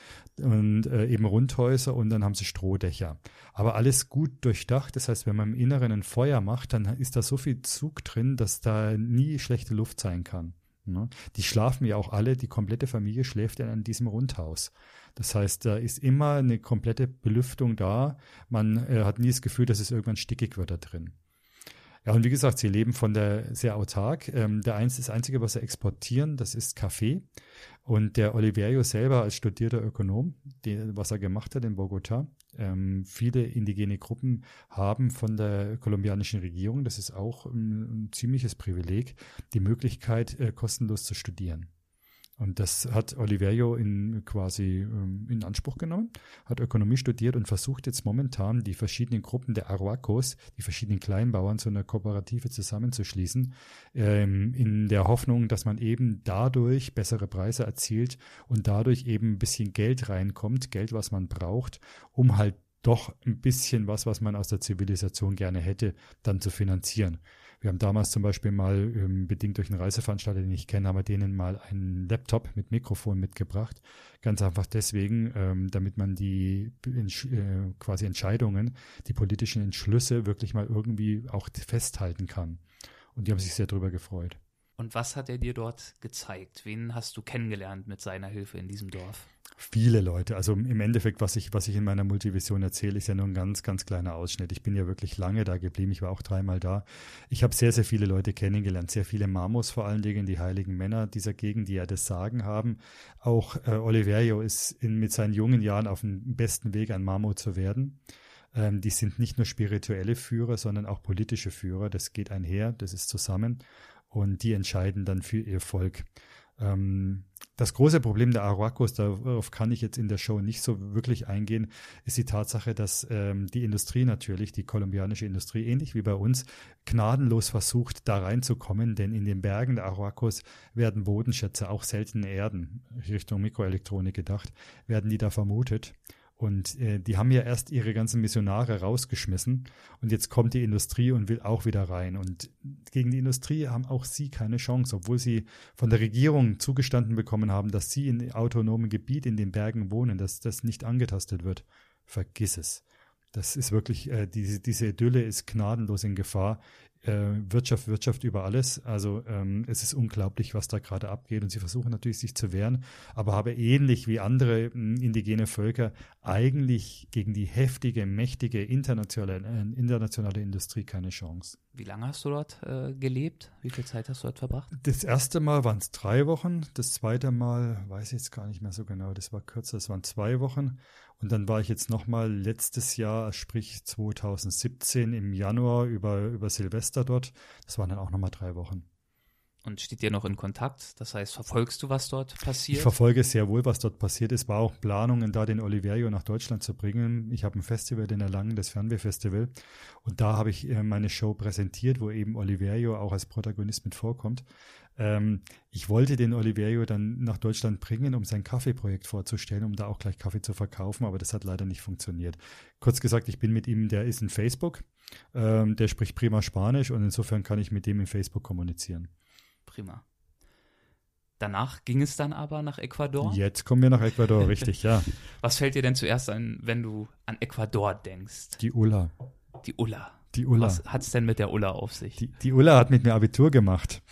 und äh, eben Rundhäuser und dann haben sie Strohdächer. Aber alles gut durchdacht. Das heißt, wenn man im Inneren ein Feuer macht, dann ist da so viel Zug drin, dass da nie schlechte Luft sein kann. Ne? Die schlafen ja auch alle, die komplette Familie schläft ja in diesem Rundhaus. Das heißt, da ist immer eine komplette Belüftung da. Man äh, hat nie das Gefühl, dass es irgendwann stickig wird da drin. Ja, und wie gesagt, sie leben von der sehr autark. Ähm, der eins, das Einzige, was sie exportieren, das ist Kaffee. Und der Oliverio selber als studierter Ökonom, die, was er gemacht hat in Bogota, ähm, viele indigene Gruppen haben von der kolumbianischen Regierung, das ist auch ein, ein ziemliches Privileg, die Möglichkeit, äh, kostenlos zu studieren. Und das hat Oliverio in quasi ähm, in Anspruch genommen, hat Ökonomie studiert und versucht jetzt momentan die verschiedenen Gruppen der Aruacos, die verschiedenen Kleinbauern zu einer Kooperative zusammenzuschließen, ähm, in der Hoffnung, dass man eben dadurch bessere Preise erzielt und dadurch eben ein bisschen Geld reinkommt, Geld, was man braucht, um halt doch ein bisschen was, was man aus der Zivilisation gerne hätte, dann zu finanzieren. Wir haben damals zum Beispiel mal, ähm, bedingt durch einen Reiseveranstalter, den ich kenne, haben wir denen mal einen Laptop mit Mikrofon mitgebracht. Ganz einfach deswegen, ähm, damit man die äh, quasi Entscheidungen, die politischen Entschlüsse wirklich mal irgendwie auch festhalten kann. Und die haben sich sehr darüber gefreut.
Und was hat er dir dort gezeigt? Wen hast du kennengelernt mit seiner Hilfe in diesem Dorf?
Viele Leute. Also im Endeffekt, was ich, was ich in meiner Multivision erzähle, ist ja nur ein ganz, ganz kleiner Ausschnitt. Ich bin ja wirklich lange da geblieben. Ich war auch dreimal da. Ich habe sehr, sehr viele Leute kennengelernt. Sehr viele Mamos vor allen Dingen, die heiligen Männer dieser Gegend, die ja das Sagen haben. Auch äh, Oliverio ist in, mit seinen jungen Jahren auf dem besten Weg, ein Mamo zu werden. Ähm, die sind nicht nur spirituelle Führer, sondern auch politische Führer. Das geht einher, das ist zusammen. Und die entscheiden dann für ihr Volk. Ähm, das große Problem der Aruacos, darauf kann ich jetzt in der Show nicht so wirklich eingehen, ist die Tatsache, dass ähm, die Industrie natürlich, die kolumbianische Industrie, ähnlich wie bei uns, gnadenlos versucht, da reinzukommen, denn in den Bergen der Aruacos werden Bodenschätze, auch seltene Erden, Richtung Mikroelektronik gedacht, werden die da vermutet. Und äh, die haben ja erst ihre ganzen Missionare rausgeschmissen und jetzt kommt die Industrie und will auch wieder rein. Und gegen die Industrie haben auch sie keine Chance, obwohl sie von der Regierung zugestanden bekommen haben, dass sie in autonomen Gebiet in den Bergen wohnen, dass das nicht angetastet wird. Vergiss es. Das ist wirklich, äh, diese, diese Idylle ist gnadenlos in Gefahr Wirtschaft, Wirtschaft über alles. Also ähm, es ist unglaublich, was da gerade abgeht. Und sie versuchen natürlich, sich zu wehren, aber habe ähnlich wie andere äh, indigene Völker eigentlich gegen die heftige, mächtige internationale, äh, internationale Industrie keine Chance.
Wie lange hast du dort äh, gelebt? Wie viel Zeit hast du dort verbracht?
Das erste Mal waren es drei Wochen. Das zweite Mal weiß ich jetzt gar nicht mehr so genau. Das war kürzer. Das waren zwei Wochen. Und dann war ich jetzt nochmal letztes Jahr, sprich 2017 im Januar über, über Silvester dort. Das waren dann auch nochmal drei Wochen.
Und steht dir noch in Kontakt? Das heißt, verfolgst du, was dort passiert?
Ich verfolge sehr wohl, was dort passiert. Es war auch Planungen, da den Oliverio nach Deutschland zu bringen. Ich habe ein Festival in Erlangen, das Fernwehfestival. Und da habe ich äh, meine Show präsentiert, wo eben Oliverio auch als Protagonist mit vorkommt. Ähm, ich wollte den Oliverio dann nach Deutschland bringen, um sein Kaffeeprojekt vorzustellen, um da auch gleich Kaffee zu verkaufen, aber das hat leider nicht funktioniert. Kurz gesagt, ich bin mit ihm, der ist in Facebook, ähm, der spricht prima Spanisch und insofern kann ich mit dem in Facebook kommunizieren.
Prima. Danach ging es dann aber nach Ecuador.
Jetzt kommen wir nach Ecuador, *laughs* richtig, ja.
Was fällt dir denn zuerst ein, wenn du an Ecuador denkst?
Die Ulla.
Die Ulla.
Die Ulla.
Was hat's denn mit der Ulla auf sich?
Die, die Ulla hat mit mir Abitur gemacht.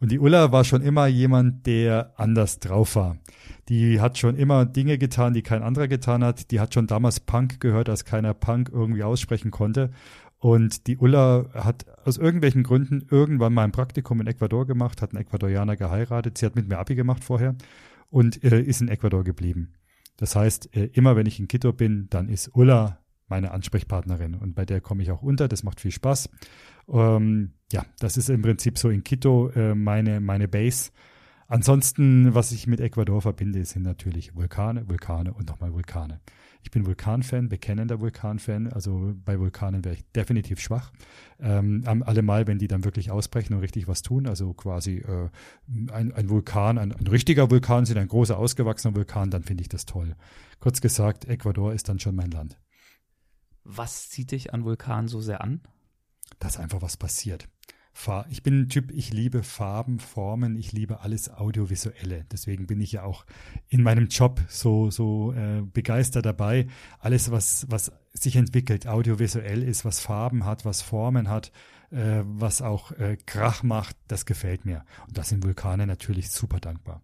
Und die Ulla war schon immer jemand, der anders drauf war. Die hat schon immer Dinge getan, die kein anderer getan hat. Die hat schon damals Punk gehört, als keiner Punk irgendwie aussprechen konnte. Und die Ulla hat aus irgendwelchen Gründen irgendwann mal ein Praktikum in Ecuador gemacht, hat einen Ecuadorianer geheiratet. Sie hat mit mir Abi gemacht vorher und äh, ist in Ecuador geblieben. Das heißt, äh, immer wenn ich in Quito bin, dann ist Ulla meine Ansprechpartnerin und bei der komme ich auch unter. Das macht viel Spaß. Ähm, ja, das ist im Prinzip so in Quito äh, meine, meine Base. Ansonsten, was ich mit Ecuador verbinde, sind natürlich Vulkane, Vulkane und nochmal Vulkane. Ich bin Vulkanfan, bekennender Vulkanfan. Also bei Vulkanen wäre ich definitiv schwach. Ähm, allemal, wenn die dann wirklich ausbrechen und richtig was tun. Also quasi äh, ein, ein Vulkan, ein, ein richtiger Vulkan sind ein großer ausgewachsener Vulkan, dann finde ich das toll. Kurz gesagt, Ecuador ist dann schon mein Land.
Was zieht dich an Vulkanen so sehr an?
Dass einfach was passiert. Ich bin ein Typ, ich liebe Farben, Formen, ich liebe alles Audiovisuelle. Deswegen bin ich ja auch in meinem Job so, so äh, begeistert dabei. Alles, was, was sich entwickelt, audiovisuell ist, was Farben hat, was Formen hat, äh, was auch äh, Krach macht, das gefällt mir. Und das sind Vulkane natürlich super dankbar.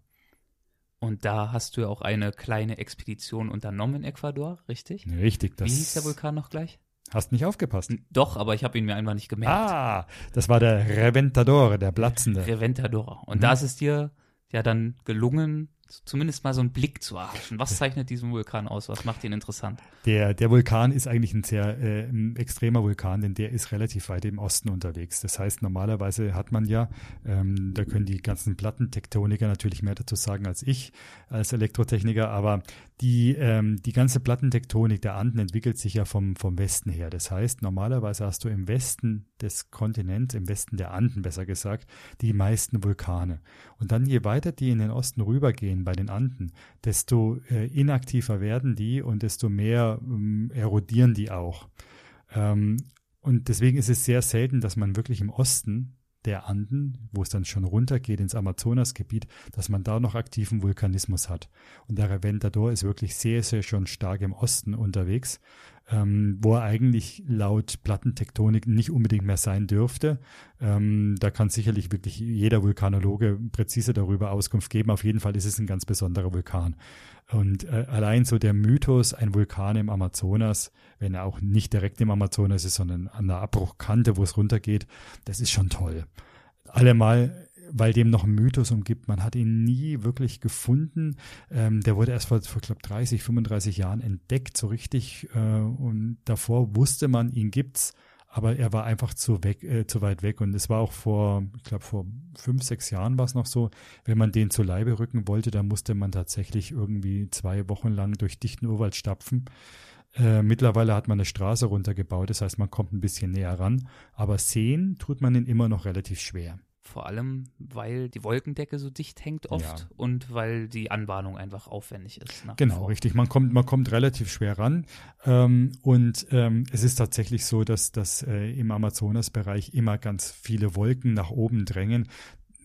Und da hast du ja auch eine kleine Expedition unternommen in Ecuador, richtig?
Richtig.
Das Wie hieß der Vulkan noch gleich?
Hast nicht aufgepasst?
Doch, aber ich habe ihn mir einfach nicht gemerkt.
Ah, das war der Reventador, der Platzende.
Reventador. Und mhm. da ist es dir ja dann gelungen, zumindest mal so einen Blick zu erhaschen. Was zeichnet diesen Vulkan aus? Was macht ihn interessant?
Der, der Vulkan ist eigentlich ein sehr äh, ein extremer Vulkan, denn der ist relativ weit im Osten unterwegs. Das heißt, normalerweise hat man ja, ähm, da können die ganzen Plattentektoniker natürlich mehr dazu sagen als ich, als Elektrotechniker, aber die, ähm, die ganze Plattentektonik der Anden entwickelt sich ja vom, vom Westen her. Das heißt, normalerweise hast du im Westen des Kontinents, im Westen der Anden besser gesagt, die meisten Vulkane. Und dann je weiter die in den Osten rübergehen bei den Anden, desto äh, inaktiver werden die und desto mehr ähm, erodieren die auch. Ähm, und deswegen ist es sehr selten, dass man wirklich im Osten der Anden, wo es dann schon runtergeht ins Amazonasgebiet, dass man da noch aktiven Vulkanismus hat. Und der Reventador ist wirklich sehr, sehr schon stark im Osten unterwegs ähm, wo er eigentlich laut Plattentektonik nicht unbedingt mehr sein dürfte. Ähm, da kann sicherlich wirklich jeder Vulkanologe präzise darüber Auskunft geben. Auf jeden Fall ist es ein ganz besonderer Vulkan. Und äh, allein so der Mythos, ein Vulkan im Amazonas, wenn er auch nicht direkt im Amazonas ist, sondern an der Abbruchkante, wo es runtergeht, das ist schon toll. Allemal weil dem noch ein Mythos umgibt. Man hat ihn nie wirklich gefunden. Ähm, der wurde erst vor, vor glaube 30, 35 Jahren entdeckt, so richtig. Äh, und davor wusste man, ihn gibt's, aber er war einfach zu, weg, äh, zu weit weg. Und es war auch vor, ich glaube, vor fünf, sechs Jahren war es noch so, wenn man den zu Leibe rücken wollte, dann musste man tatsächlich irgendwie zwei Wochen lang durch dichten Urwald stapfen. Äh, mittlerweile hat man eine Straße runtergebaut, das heißt, man kommt ein bisschen näher ran, aber sehen tut man ihn immer noch relativ schwer.
Vor allem, weil die Wolkendecke so dicht hängt oft ja. und weil die Anbahnung einfach aufwendig ist.
Genau, richtig. Man kommt, man kommt relativ schwer ran. Ähm, und ähm, es ist tatsächlich so, dass, dass äh, im Amazonasbereich immer ganz viele Wolken nach oben drängen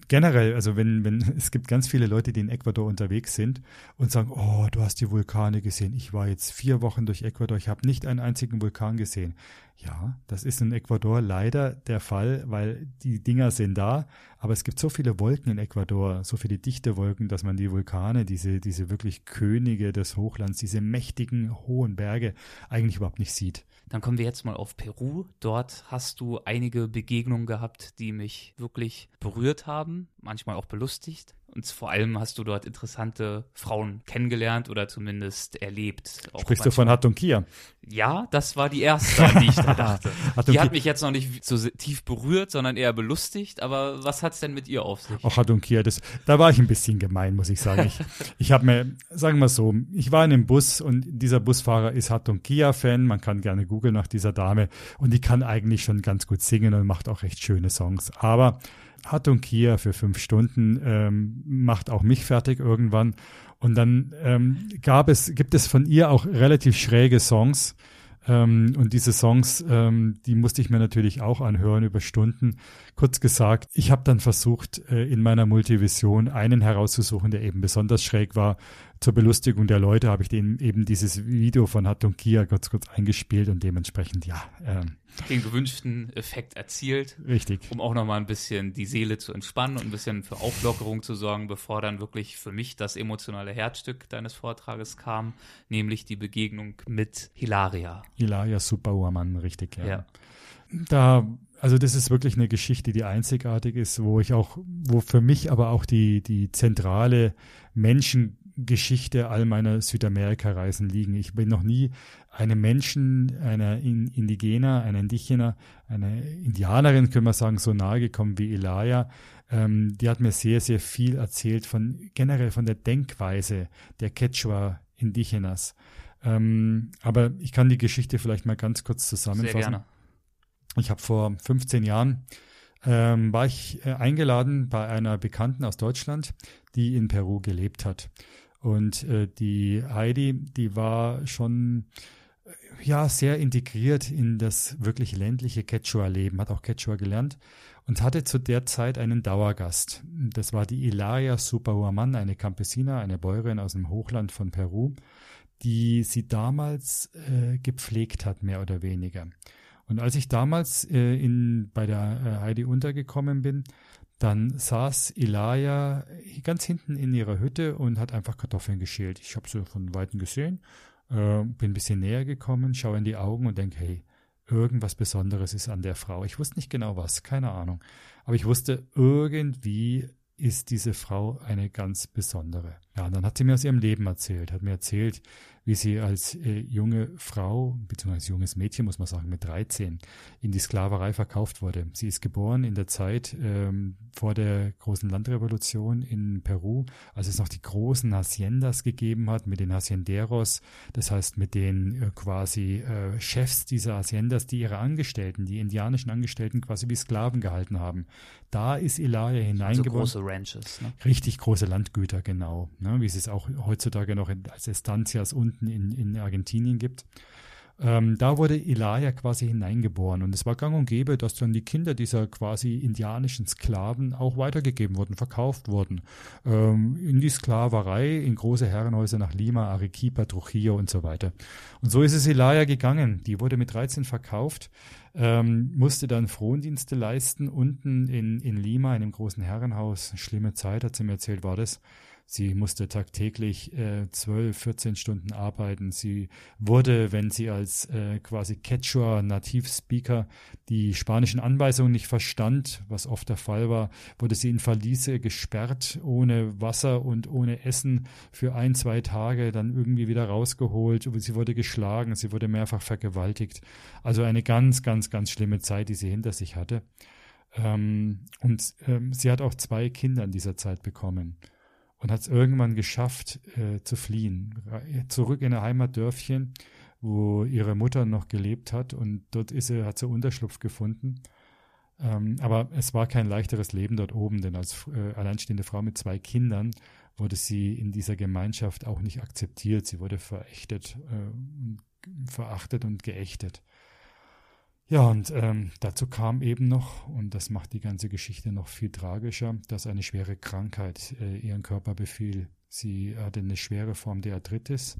generell, also wenn, wenn, *laughs* es gibt ganz viele Leute, die in Ecuador unterwegs sind und sagen, oh, du hast die Vulkane gesehen. Ich war jetzt vier Wochen durch Ecuador, ich habe nicht einen einzigen Vulkan gesehen. Ja, das ist in Ecuador leider der Fall, weil die Dinger sind da, aber es gibt so viele Wolken in Ecuador, so viele dichte Wolken, dass man die Vulkane, diese, diese wirklich Könige des Hochlands, diese mächtigen hohen Berge eigentlich überhaupt nicht sieht.
Dann kommen wir jetzt mal auf Peru. Dort hast du einige Begegnungen gehabt, die mich wirklich berührt haben, manchmal auch belustigt. Und vor allem hast du dort interessante Frauen kennengelernt oder zumindest erlebt.
Sprichst du von Hatunkia?
Ja, das war die erste, an die ich da *laughs* dachte. die hat mich jetzt noch nicht so tief berührt, sondern eher belustigt. Aber was hat es denn mit ihr auf sich?
Auch Hatunkia, das, da war ich ein bisschen gemein, muss ich sagen. Ich, *laughs* ich habe mir, sagen wir so, ich war in einem Bus und dieser Busfahrer ist Hatunkia-Fan. Man kann gerne googeln nach dieser Dame. Und die kann eigentlich schon ganz gut singen und macht auch recht schöne Songs. Aber Hattung Kia für fünf Stunden ähm, macht auch mich fertig irgendwann. Und dann ähm, gab es, gibt es von ihr auch relativ schräge Songs. Ähm, und diese Songs, ähm, die musste ich mir natürlich auch anhören über Stunden. Kurz gesagt, ich habe dann versucht, äh, in meiner Multivision einen herauszusuchen, der eben besonders schräg war. Zur Belustigung der Leute habe ich denen eben dieses Video von Hattung Kia kurz kurz eingespielt und dementsprechend, ja. Ähm,
den gewünschten Effekt erzielt.
Richtig.
Um auch nochmal ein bisschen die Seele zu entspannen und ein bisschen für Auflockerung zu sorgen, bevor dann wirklich für mich das emotionale Herzstück deines Vortrages kam, nämlich die Begegnung mit Hilaria.
Hilaria Superwoman, richtig, ja. ja. Da, also das ist wirklich eine Geschichte, die einzigartig ist, wo ich auch, wo für mich aber auch die, die zentrale Menschen Geschichte all meiner Südamerika-Reisen liegen. Ich bin noch nie einem Menschen, einer Indigener, einer Indigener, einer Indianerin, können wir sagen, so nahe gekommen wie Elia. Ähm, die hat mir sehr, sehr viel erzählt von generell von der Denkweise der Quechua Indigenas. Ähm, aber ich kann die Geschichte vielleicht mal ganz kurz zusammenfassen. Sehr gerne. Ich habe vor 15 Jahren ähm, war ich äh, eingeladen bei einer Bekannten aus Deutschland, die in Peru gelebt hat. Und äh, die Heidi, die war schon äh, ja sehr integriert in das wirklich ländliche Quechua-Leben, hat auch Quechua gelernt und hatte zu der Zeit einen Dauergast. Das war die Ilaria Superhuaman, eine Campesina, eine Bäuerin aus dem Hochland von Peru, die sie damals äh, gepflegt hat, mehr oder weniger. Und als ich damals äh, in, bei der äh, Heidi untergekommen bin, dann saß Ilaya ganz hinten in ihrer Hütte und hat einfach Kartoffeln geschält. Ich habe sie von Weitem gesehen, äh, bin ein bisschen näher gekommen, schaue in die Augen und denke, hey, irgendwas Besonderes ist an der Frau. Ich wusste nicht genau was, keine Ahnung. Aber ich wusste, irgendwie ist diese Frau eine ganz besondere. Ja, und dann hat sie mir aus ihrem Leben erzählt, hat mir erzählt, wie sie als äh, junge Frau, beziehungsweise junges Mädchen, muss man sagen, mit 13 in die Sklaverei verkauft wurde. Sie ist geboren in der Zeit ähm, vor der großen Landrevolution in Peru, als es noch die großen Haciendas gegeben hat mit den Hacienderos, das heißt mit den äh, quasi äh, Chefs dieser Haciendas, die ihre Angestellten, die indianischen Angestellten quasi wie Sklaven gehalten haben. Da ist Ilaria hineingeboren.
So große Ranches. Ne?
Richtig große Landgüter, genau. Ne, wie es es auch heutzutage noch in, als Estancias unten unten in, in Argentinien gibt. Ähm, da wurde Elijah quasi hineingeboren und es war gang und gäbe, dass dann die Kinder dieser quasi indianischen Sklaven auch weitergegeben wurden, verkauft wurden. Ähm, in die Sklaverei, in große Herrenhäuser nach Lima, Arequipa, Trujillo und so weiter. Und so ist es Elijah gegangen. Die wurde mit 13 verkauft, ähm, musste dann Frondienste leisten unten in, in Lima, in einem großen Herrenhaus. Schlimme Zeit, hat sie mir erzählt, war das. Sie musste tagtäglich äh, 12, 14 Stunden arbeiten. Sie wurde, wenn sie als äh, quasi Quechua Nativspeaker die spanischen Anweisungen nicht verstand, was oft der Fall war, wurde sie in Verliese gesperrt, ohne Wasser und ohne Essen für ein, zwei Tage, dann irgendwie wieder rausgeholt. Sie wurde geschlagen, sie wurde mehrfach vergewaltigt. Also eine ganz, ganz, ganz schlimme Zeit, die sie hinter sich hatte. Ähm, und ähm, sie hat auch zwei Kinder in dieser Zeit bekommen und hat es irgendwann geschafft äh, zu fliehen. Zurück in ein Heimatdörfchen, wo ihre Mutter noch gelebt hat und dort ist sie, hat sie Unterschlupf gefunden. Ähm, aber es war kein leichteres Leben dort oben, denn als äh, alleinstehende Frau mit zwei Kindern wurde sie in dieser Gemeinschaft auch nicht akzeptiert. Sie wurde verächtet, äh, verachtet und geächtet. Ja, und ähm, dazu kam eben noch, und das macht die ganze Geschichte noch viel tragischer, dass eine schwere Krankheit äh, ihren Körper befiel. Sie hatte eine schwere Form der Arthritis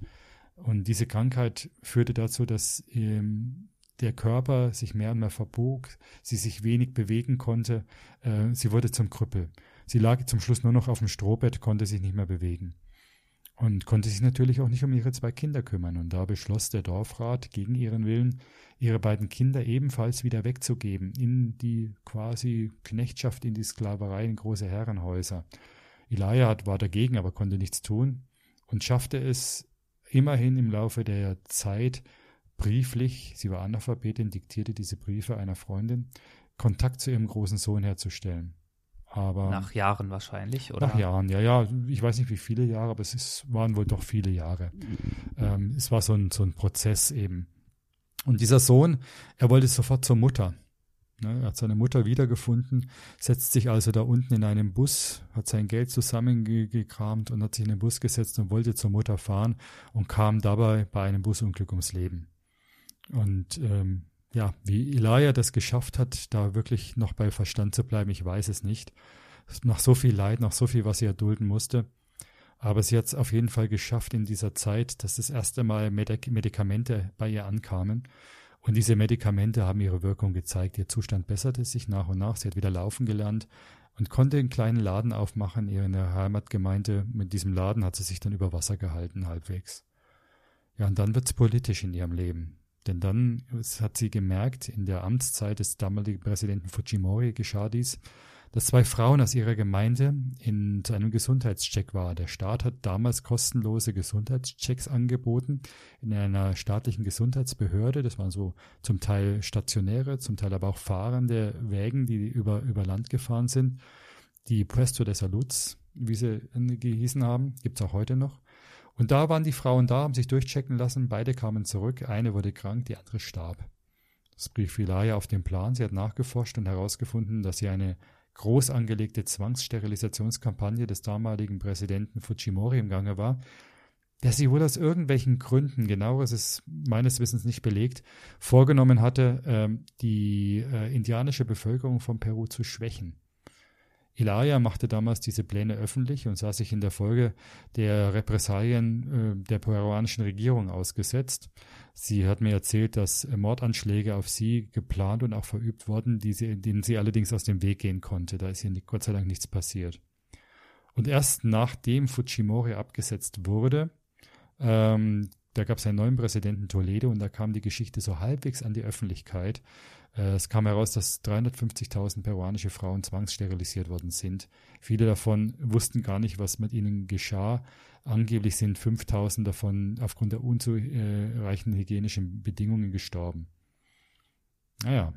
und diese Krankheit führte dazu, dass ähm, der Körper sich mehr und mehr verbog, sie sich wenig bewegen konnte, äh, sie wurde zum Krüppel. Sie lag zum Schluss nur noch auf dem Strohbett, konnte sich nicht mehr bewegen und konnte sich natürlich auch nicht um ihre zwei Kinder kümmern. Und da beschloss der Dorfrat gegen ihren Willen, ihre beiden Kinder ebenfalls wieder wegzugeben in die quasi Knechtschaft, in die Sklaverei, in große Herrenhäuser. Eliad war dagegen, aber konnte nichts tun und schaffte es immerhin im Laufe der Zeit brieflich, sie war Analphabetin, diktierte diese Briefe einer Freundin, Kontakt zu ihrem großen Sohn herzustellen. Aber
nach Jahren wahrscheinlich, oder?
Nach Jahren, ja, ja. Ich weiß nicht, wie viele Jahre, aber es ist, waren wohl doch viele Jahre. Ähm, es war so ein, so ein Prozess eben. Und dieser Sohn, er wollte sofort zur Mutter. Ne, er hat seine Mutter wiedergefunden, setzt sich also da unten in einem Bus, hat sein Geld zusammengekramt und hat sich in den Bus gesetzt und wollte zur Mutter fahren und kam dabei bei einem Busunglück ums Leben. Und ähm, ja, wie Elijah das geschafft hat, da wirklich noch bei Verstand zu bleiben, ich weiß es nicht. Nach so viel Leid, nach so viel, was sie erdulden musste. Aber sie hat es auf jeden Fall geschafft in dieser Zeit, dass das erste Mal Medik Medikamente bei ihr ankamen. Und diese Medikamente haben ihre Wirkung gezeigt. Ihr Zustand besserte sich nach und nach. Sie hat wieder laufen gelernt und konnte einen kleinen Laden aufmachen. Ihre Heimatgemeinde, mit diesem Laden hat sie sich dann über Wasser gehalten, halbwegs. Ja, und dann wird's politisch in ihrem Leben. Denn dann hat sie gemerkt, in der Amtszeit des damaligen Präsidenten Fujimori geschah dies, dass zwei Frauen aus ihrer Gemeinde in einem Gesundheitscheck waren. Der Staat hat damals kostenlose Gesundheitschecks angeboten in einer staatlichen Gesundheitsbehörde. Das waren so zum Teil stationäre, zum Teil aber auch fahrende Wägen, die über, über Land gefahren sind. Die Puesto de Salud, wie sie gehießen haben, gibt's auch heute noch. Und da waren die Frauen da, haben sich durchchecken lassen. Beide kamen zurück. Eine wurde krank, die andere starb. Das brief Vilaya auf den Plan. Sie hat nachgeforscht und herausgefunden, dass sie eine groß angelegte Zwangssterilisationskampagne des damaligen Präsidenten Fujimori im Gange war, der sie wohl aus irgendwelchen Gründen, genaueres ist meines Wissens nicht belegt, vorgenommen hatte, ähm, die äh, indianische Bevölkerung von Peru zu schwächen. Ilaya machte damals diese Pläne öffentlich und sah sich in der Folge der Repressalien äh, der peruanischen Regierung ausgesetzt. Sie hat mir erzählt, dass Mordanschläge auf sie geplant und auch verübt wurden, die sie, denen sie allerdings aus dem Weg gehen konnte. Da ist ihr Gott sei Dank nichts passiert. Und erst nachdem Fujimori abgesetzt wurde, ähm, da gab es einen neuen Präsidenten Toledo und da kam die Geschichte so halbwegs an die Öffentlichkeit. Äh, es kam heraus, dass 350.000 peruanische Frauen zwangssterilisiert worden sind. Viele davon wussten gar nicht, was mit ihnen geschah. Angeblich sind 5.000 davon aufgrund der unzureichenden hygienischen Bedingungen gestorben. Naja.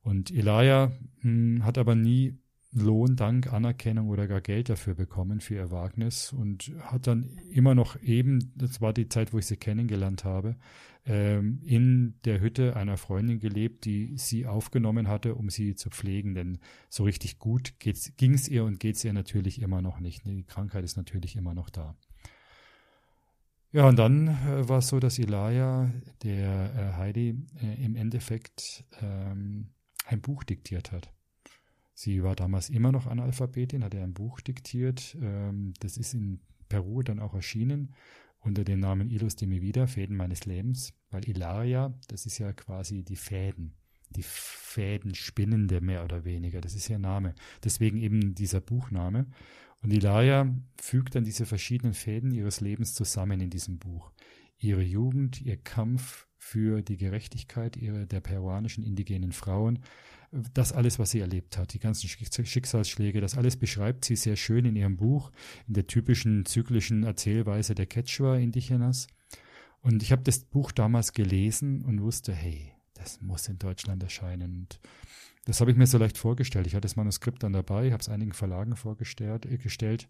Und Elia hm, hat aber nie Lohn, Dank, Anerkennung oder gar Geld dafür bekommen für ihr Wagnis und hat dann immer noch eben, das war die Zeit, wo ich sie kennengelernt habe, ähm, in der Hütte einer Freundin gelebt, die sie aufgenommen hatte, um sie zu pflegen. Denn so richtig gut ging es ihr und geht es ihr natürlich immer noch nicht. Die Krankheit ist natürlich immer noch da. Ja, und dann äh, war es so, dass Elijah der äh, Heidi äh, im Endeffekt ähm, ein Buch diktiert hat. Sie war damals immer noch Analphabetin, hat er ein Buch diktiert. Ähm, das ist in Peru dann auch erschienen unter dem Namen Ilus de mi vida, Fäden meines Lebens, weil Ilaria, das ist ja quasi die Fäden, die Fäden spinnende mehr oder weniger, das ist ihr Name. Deswegen eben dieser Buchname. Und Ilaria fügt dann diese verschiedenen Fäden ihres Lebens zusammen in diesem Buch. Ihre Jugend, ihr Kampf für die Gerechtigkeit ihrer, der peruanischen indigenen Frauen, das alles, was sie erlebt hat, die ganzen Schicksalsschläge, das alles beschreibt sie sehr schön in ihrem Buch, in der typischen zyklischen Erzählweise der Quechua-Indigenas. Und ich habe das Buch damals gelesen und wusste, hey, das muss in Deutschland erscheinen. Und das habe ich mir so leicht vorgestellt. Ich hatte das Manuskript dann dabei, habe es einigen Verlagen vorgestellt. Äh, gestellt.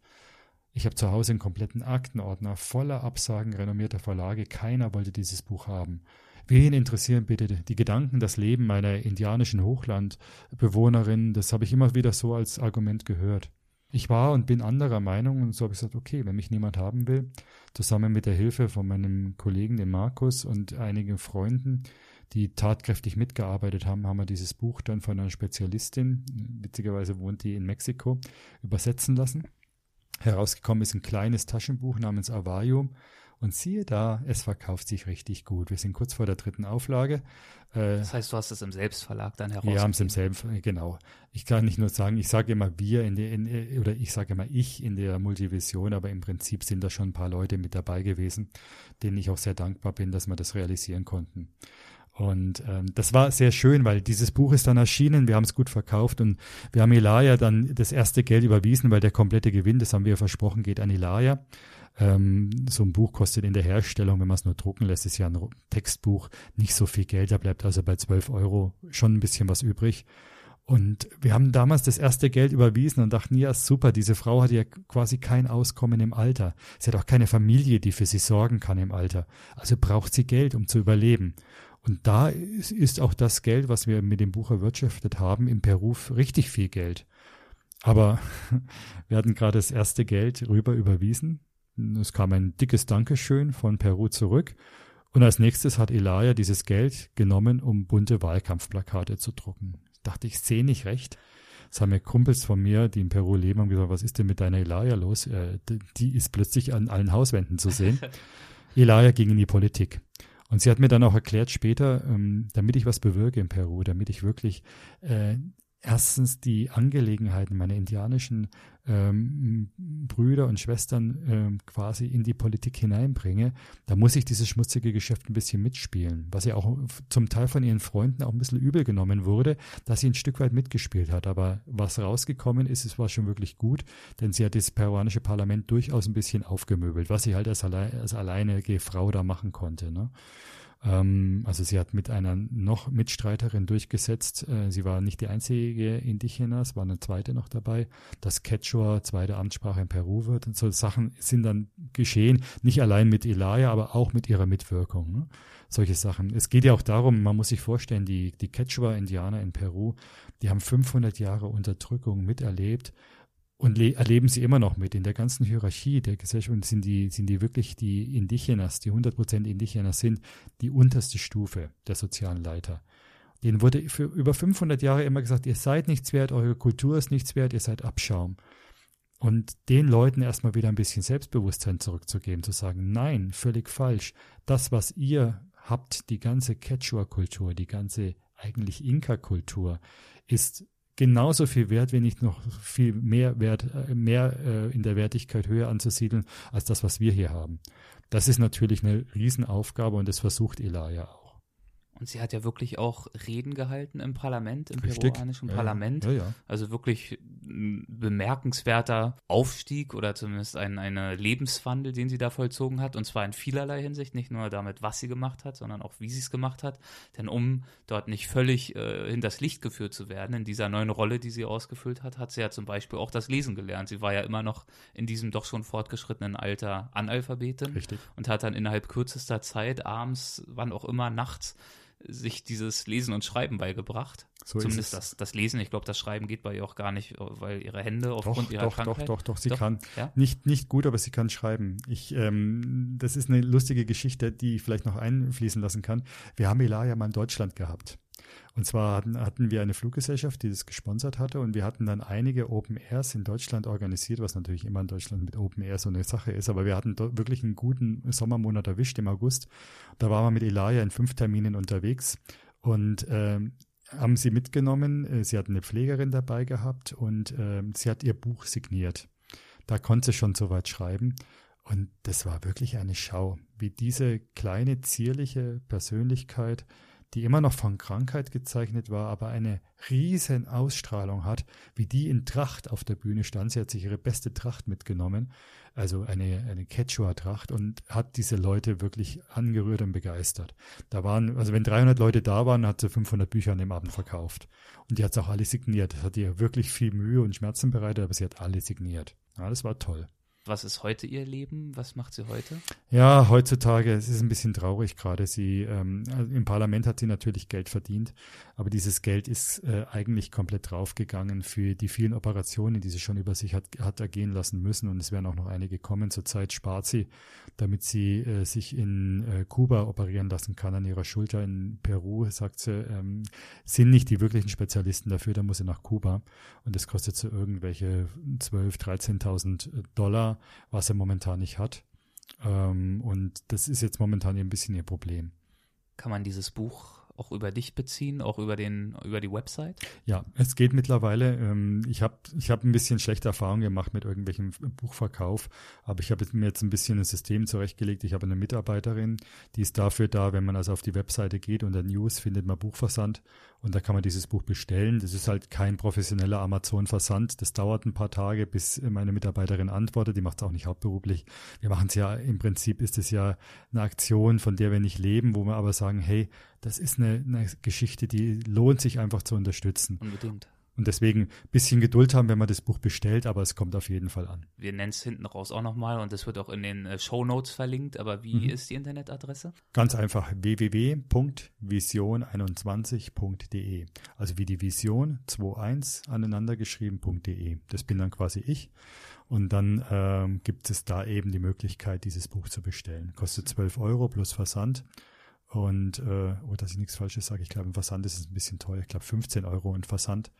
Ich habe zu Hause einen kompletten Aktenordner voller Absagen renommierter Verlage. Keiner wollte dieses Buch haben. Wen interessieren bitte die Gedanken, das Leben meiner indianischen Hochlandbewohnerin? Das habe ich immer wieder so als Argument gehört. Ich war und bin anderer Meinung und so habe ich gesagt, okay, wenn mich niemand haben will, zusammen mit der Hilfe von meinem Kollegen, dem Markus und einigen Freunden, die tatkräftig mitgearbeitet haben, haben wir dieses Buch dann von einer Spezialistin, witzigerweise wohnt die in Mexiko, übersetzen lassen. Herausgekommen ist ein kleines Taschenbuch namens Avayo, und siehe da, es verkauft sich richtig gut. Wir sind kurz vor der dritten Auflage.
Äh, das heißt, du hast es im Selbstverlag dann herausgegeben?
Wir haben es im Selbstverlag, genau. Ich kann nicht nur sagen, ich sage immer wir in der, in, oder ich sage immer ich in der Multivision, aber im Prinzip sind da schon ein paar Leute mit dabei gewesen, denen ich auch sehr dankbar bin, dass wir das realisieren konnten. Und ähm, das war sehr schön, weil dieses Buch ist dann erschienen, wir haben es gut verkauft und wir haben Ilaya dann das erste Geld überwiesen, weil der komplette Gewinn, das haben wir versprochen, geht an Ilaya. Ähm, so ein Buch kostet in der Herstellung, wenn man es nur drucken lässt, ist ja ein Textbuch nicht so viel Geld. Da bleibt also bei 12 Euro schon ein bisschen was übrig. Und wir haben damals das erste Geld überwiesen und dachten, ja, super, diese Frau hat ja quasi kein Auskommen im Alter. Sie hat auch keine Familie, die für sie sorgen kann im Alter. Also braucht sie Geld, um zu überleben. Und da ist auch das Geld, was wir mit dem Buch erwirtschaftet haben, im Peru richtig viel Geld. Aber *laughs* wir hatten gerade das erste Geld rüber überwiesen es kam ein dickes Dankeschön von Peru zurück. Und als nächstes hat Elia dieses Geld genommen, um bunte Wahlkampfplakate zu drucken. Dachte, ich sehe nicht recht. Das haben mir Kumpels von mir, die in Peru leben, haben gesagt, was ist denn mit deiner Elia los? Äh, die ist plötzlich an allen Hauswänden zu sehen. *laughs* Elia ging in die Politik. Und sie hat mir dann auch erklärt später, ähm, damit ich was bewirke in Peru, damit ich wirklich äh, erstens die Angelegenheiten meiner indianischen ähm, Brüder und Schwestern ähm, quasi in die Politik hineinbringe, da muss ich dieses schmutzige Geschäft ein bisschen mitspielen, was ja auch zum Teil von ihren Freunden auch ein bisschen übel genommen wurde, dass sie ein Stück weit mitgespielt hat. Aber was rausgekommen ist, es war schon wirklich gut, denn sie hat das peruanische Parlament durchaus ein bisschen aufgemöbelt, was sie halt als, alle, als alleinige Frau da machen konnte. Ne? Ähm, also sie hat mit einer noch Mitstreiterin durchgesetzt. Äh, sie war nicht die einzige Indigena, es war eine zweite noch dabei, dass Quechua zweite Amtssprache in Peru wird. Und so Sachen sind dann geschehen, nicht allein mit Elia, aber auch mit ihrer Mitwirkung. Ne? Solche Sachen. Es geht ja auch darum, man muss sich vorstellen, die, die Quechua-Indianer in Peru, die haben 500 Jahre Unterdrückung miterlebt und erleben sie immer noch mit. In der ganzen Hierarchie der Gesellschaft sind die, sind die wirklich die Indigenas, die 100% Indigenas sind die unterste Stufe der sozialen Leiter. Denen wurde für über 500 Jahre immer gesagt, ihr seid nichts wert, eure Kultur ist nichts wert, ihr seid Abschaum. Und den Leuten erstmal wieder ein bisschen Selbstbewusstsein zurückzugeben, zu sagen, nein, völlig falsch. Das, was ihr habt, die ganze Quechua-Kultur, die ganze eigentlich Inka-Kultur, ist genauso viel wert, wenn nicht noch viel mehr Wert, äh, mehr äh, in der Wertigkeit höher anzusiedeln als das, was wir hier haben. Das ist natürlich eine Riesenaufgabe und das versucht Elia auch.
Und sie hat ja wirklich auch Reden gehalten im Parlament, im Richtig. peruanischen ja, Parlament. Ja, ja. Also wirklich ein bemerkenswerter Aufstieg oder zumindest ein eine Lebenswandel, den sie da vollzogen hat. Und zwar in vielerlei Hinsicht, nicht nur damit, was sie gemacht hat, sondern auch, wie sie es gemacht hat. Denn um dort nicht völlig äh, in das Licht geführt zu werden, in dieser neuen Rolle, die sie ausgefüllt hat, hat sie ja zum Beispiel auch das Lesen gelernt. Sie war ja immer noch in diesem doch schon fortgeschrittenen Alter Analphabetin.
Richtig.
Und hat dann innerhalb kürzester Zeit, abends, wann auch immer, nachts, sich dieses Lesen und Schreiben beigebracht. So Zumindest das, das Lesen. Ich glaube, das Schreiben geht bei ihr auch gar nicht, weil ihre Hände aufgrund
doch,
ihrer
doch,
Krankheit.
Doch, doch, doch, sie doch, kann. Ja? Nicht, nicht gut, aber sie kann schreiben. Ich, ähm, das ist eine lustige Geschichte, die ich vielleicht noch einfließen lassen kann. Wir haben Elia mal in Deutschland gehabt. Und zwar hatten, hatten wir eine Fluggesellschaft, die das gesponsert hatte und wir hatten dann einige Open Airs in Deutschland organisiert, was natürlich immer in Deutschland mit Open Air so eine Sache ist, aber wir hatten dort wirklich einen guten Sommermonat erwischt im August. Da waren wir mit Elia in fünf Terminen unterwegs und ähm, haben sie mitgenommen. Äh, sie hat eine Pflegerin dabei gehabt und äh, sie hat ihr Buch signiert. Da konnte sie schon so weit schreiben. Und das war wirklich eine Schau, wie diese kleine, zierliche Persönlichkeit die immer noch von Krankheit gezeichnet war, aber eine riesen Ausstrahlung hat, wie die in Tracht auf der Bühne stand. Sie hat sich ihre beste Tracht mitgenommen, also eine, eine Quechua-Tracht und hat diese Leute wirklich angerührt und begeistert. Da waren, also wenn 300 Leute da waren, hat sie 500 Bücher an dem Abend verkauft. Und die hat es auch alle signiert. Das hat ihr wirklich viel Mühe und Schmerzen bereitet, aber sie hat alle signiert. Ja, das war toll.
Was ist heute ihr Leben? Was macht sie heute?
Ja, heutzutage, es ist ein bisschen traurig gerade. Sie ähm, also im Parlament hat sie natürlich Geld verdient, aber dieses Geld ist äh, eigentlich komplett draufgegangen für die vielen Operationen, die sie schon über sich hat, hat ergehen lassen müssen. Und es werden auch noch einige kommen. Zurzeit spart sie, damit sie äh, sich in äh, Kuba operieren lassen kann an ihrer Schulter. In Peru, sagt sie, ähm, sind nicht die wirklichen Spezialisten dafür. Da muss sie nach Kuba. Und das kostet so irgendwelche 12.000, 13.000 Dollar was er momentan nicht hat. Ähm, und das ist jetzt momentan ein bisschen ihr Problem.
Kann man dieses Buch auch über dich beziehen, auch über den über die Website?
Ja, es geht mittlerweile. Ähm, ich habe ich hab ein bisschen schlechte Erfahrungen gemacht mit irgendwelchem Buchverkauf, aber ich habe mir jetzt ein bisschen ein System zurechtgelegt. Ich habe eine Mitarbeiterin, die ist dafür da, wenn man also auf die Webseite geht und der News findet man Buchversand und da kann man dieses Buch bestellen. Das ist halt kein professioneller Amazon-Versand. Das dauert ein paar Tage, bis meine Mitarbeiterin antwortet. Die macht es auch nicht hauptberuflich. Wir machen es ja, im Prinzip ist es ja eine Aktion, von der wir nicht leben, wo wir aber sagen, hey, das ist eine, eine Geschichte, die lohnt sich einfach zu unterstützen.
Unbedingt.
Und deswegen ein bisschen Geduld haben, wenn man das Buch bestellt, aber es kommt auf jeden Fall an.
Wir nennen es hinten raus auch nochmal und es wird auch in den äh, Show Notes verlinkt. Aber wie mhm. ist die Internetadresse?
Ganz einfach www.vision21.de. Also wie die Vision 21 aneinandergeschrieben.de. Das bin dann quasi ich. Und dann ähm, gibt es da eben die Möglichkeit, dieses Buch zu bestellen. Kostet 12 Euro plus Versand. Und, äh, oh, dass ich nichts Falsches sage, ich glaube, im Versand ist es ein bisschen teuer. Ich glaube, 15 Euro und Versand.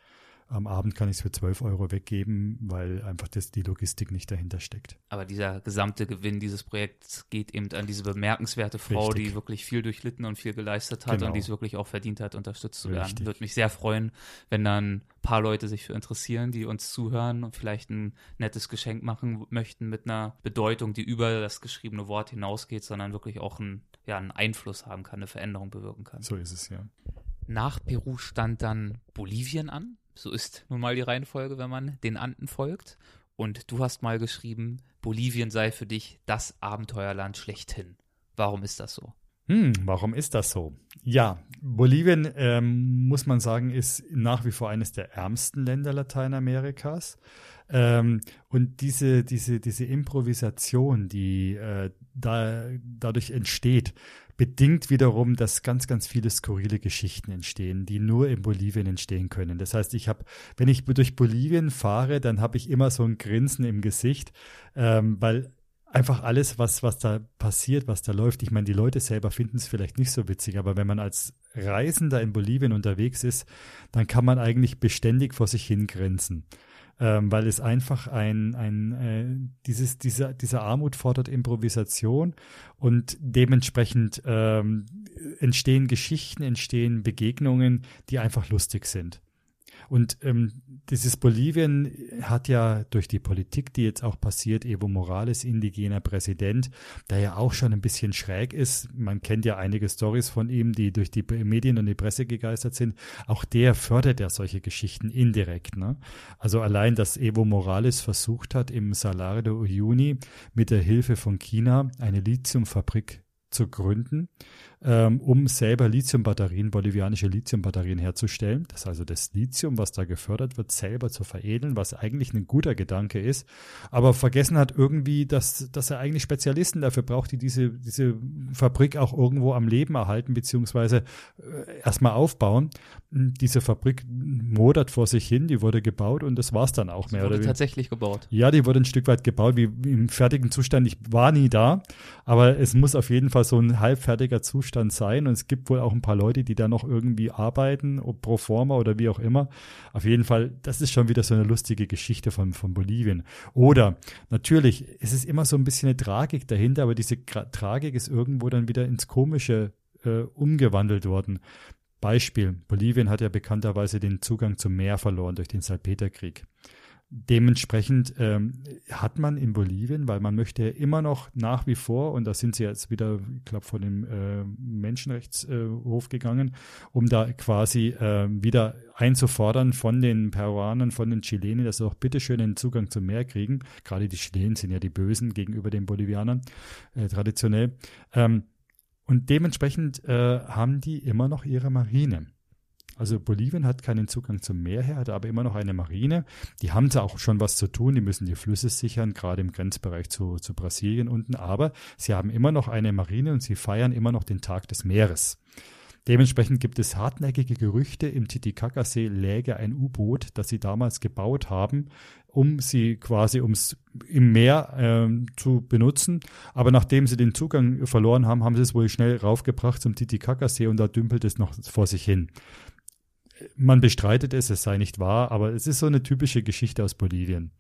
Am Abend kann ich es für 12 Euro weggeben, weil einfach das, die Logistik nicht dahinter steckt.
Aber dieser gesamte Gewinn dieses Projekts geht eben an diese bemerkenswerte Frau, Richtig. die wirklich viel durchlitten und viel geleistet hat genau. und die es wirklich auch verdient hat, unterstützt zu werden. Richtig. Würde mich sehr freuen, wenn dann ein paar Leute sich für interessieren, die uns zuhören und vielleicht ein nettes Geschenk machen möchten mit einer Bedeutung, die über das geschriebene Wort hinausgeht, sondern wirklich auch ein ja, einen Einfluss haben kann, eine Veränderung bewirken kann.
So ist es, ja.
Nach Peru stand dann Bolivien an. So ist nun mal die Reihenfolge, wenn man den Anden folgt. Und du hast mal geschrieben, Bolivien sei für dich das Abenteuerland schlechthin. Warum ist das so?
Hm, warum ist das so? Ja, Bolivien, ähm, muss man sagen, ist nach wie vor eines der ärmsten Länder Lateinamerikas. Ähm, und diese, diese, diese Improvisation, die äh, da, dadurch entsteht, bedingt wiederum, dass ganz, ganz viele skurrile Geschichten entstehen, die nur in Bolivien entstehen können. Das heißt, ich habe, wenn ich durch Bolivien fahre, dann habe ich immer so ein Grinsen im Gesicht, ähm, weil einfach alles, was, was da passiert, was da läuft. Ich meine, die Leute selber finden es vielleicht nicht so witzig, aber wenn man als Reisender in Bolivien unterwegs ist, dann kann man eigentlich beständig vor sich hin grinsen ähm, weil es einfach ein, ein äh, dieses, dieser, dieser Armut fordert Improvisation und dementsprechend ähm, entstehen Geschichten, entstehen Begegnungen, die einfach lustig sind. Und ähm, dieses Bolivien hat ja durch die Politik, die jetzt auch passiert, Evo Morales, indigener Präsident, der ja auch schon ein bisschen schräg ist. Man kennt ja einige Stories von ihm, die durch die Medien und die Presse gegeistert sind. Auch der fördert ja solche Geschichten indirekt. Ne? Also allein, dass Evo Morales versucht hat, im Salar de Uyuni mit der Hilfe von China eine Lithiumfabrik zu gründen ähm, um selber Lithiumbatterien, bolivianische Lithiumbatterien herzustellen. Das ist also das Lithium, was da gefördert wird, selber zu veredeln, was eigentlich ein guter Gedanke ist, aber vergessen hat irgendwie, dass, dass er eigentlich Spezialisten dafür braucht, die diese, diese Fabrik auch irgendwo am Leben erhalten, beziehungsweise äh, erstmal aufbauen. Diese Fabrik modert vor sich hin, die wurde gebaut und das war es dann auch mehr.
Wurde
oder
wie. tatsächlich gebaut.
Ja, die wurde ein Stück weit gebaut, wie, wie im fertigen Zustand. Ich war nie da, aber es muss auf jeden Fall so ein halbfertiger Zustand Zustand sein. Und es gibt wohl auch ein paar Leute, die da noch irgendwie arbeiten, pro forma oder wie auch immer. Auf jeden Fall, das ist schon wieder so eine lustige Geschichte von, von Bolivien. Oder natürlich, es ist immer so ein bisschen eine Tragik dahinter, aber diese Tragik ist irgendwo dann wieder ins Komische äh, umgewandelt worden. Beispiel, Bolivien hat ja bekannterweise den Zugang zum Meer verloren durch den Salpeterkrieg. Dementsprechend ähm, hat man in Bolivien, weil man möchte ja immer noch nach wie vor, und da sind sie jetzt wieder, ich glaube, von dem äh, Menschenrechtshof äh, gegangen, um da quasi äh, wieder einzufordern von den Peruanern, von den Chilenen, dass sie doch bitteschön den Zugang zum Meer kriegen. Gerade die Chilenen sind ja die Bösen gegenüber den Bolivianern äh, traditionell. Ähm, und dementsprechend äh, haben die immer noch ihre Marine. Also Bolivien hat keinen Zugang zum Meer her, hat aber immer noch eine Marine. Die haben da auch schon was zu tun, die müssen die Flüsse sichern, gerade im Grenzbereich zu, zu Brasilien unten, aber sie haben immer noch eine Marine und sie feiern immer noch den Tag des Meeres. Dementsprechend gibt es hartnäckige Gerüchte, im Titicacasee läge ein U-Boot, das sie damals gebaut haben, um sie quasi ums im Meer ähm, zu benutzen. Aber nachdem sie den Zugang verloren haben, haben sie es wohl schnell raufgebracht zum Titicacasee und da dümpelt es noch vor sich hin man bestreitet es, es sei nicht wahr, aber es ist so eine typische Geschichte aus Bolivien.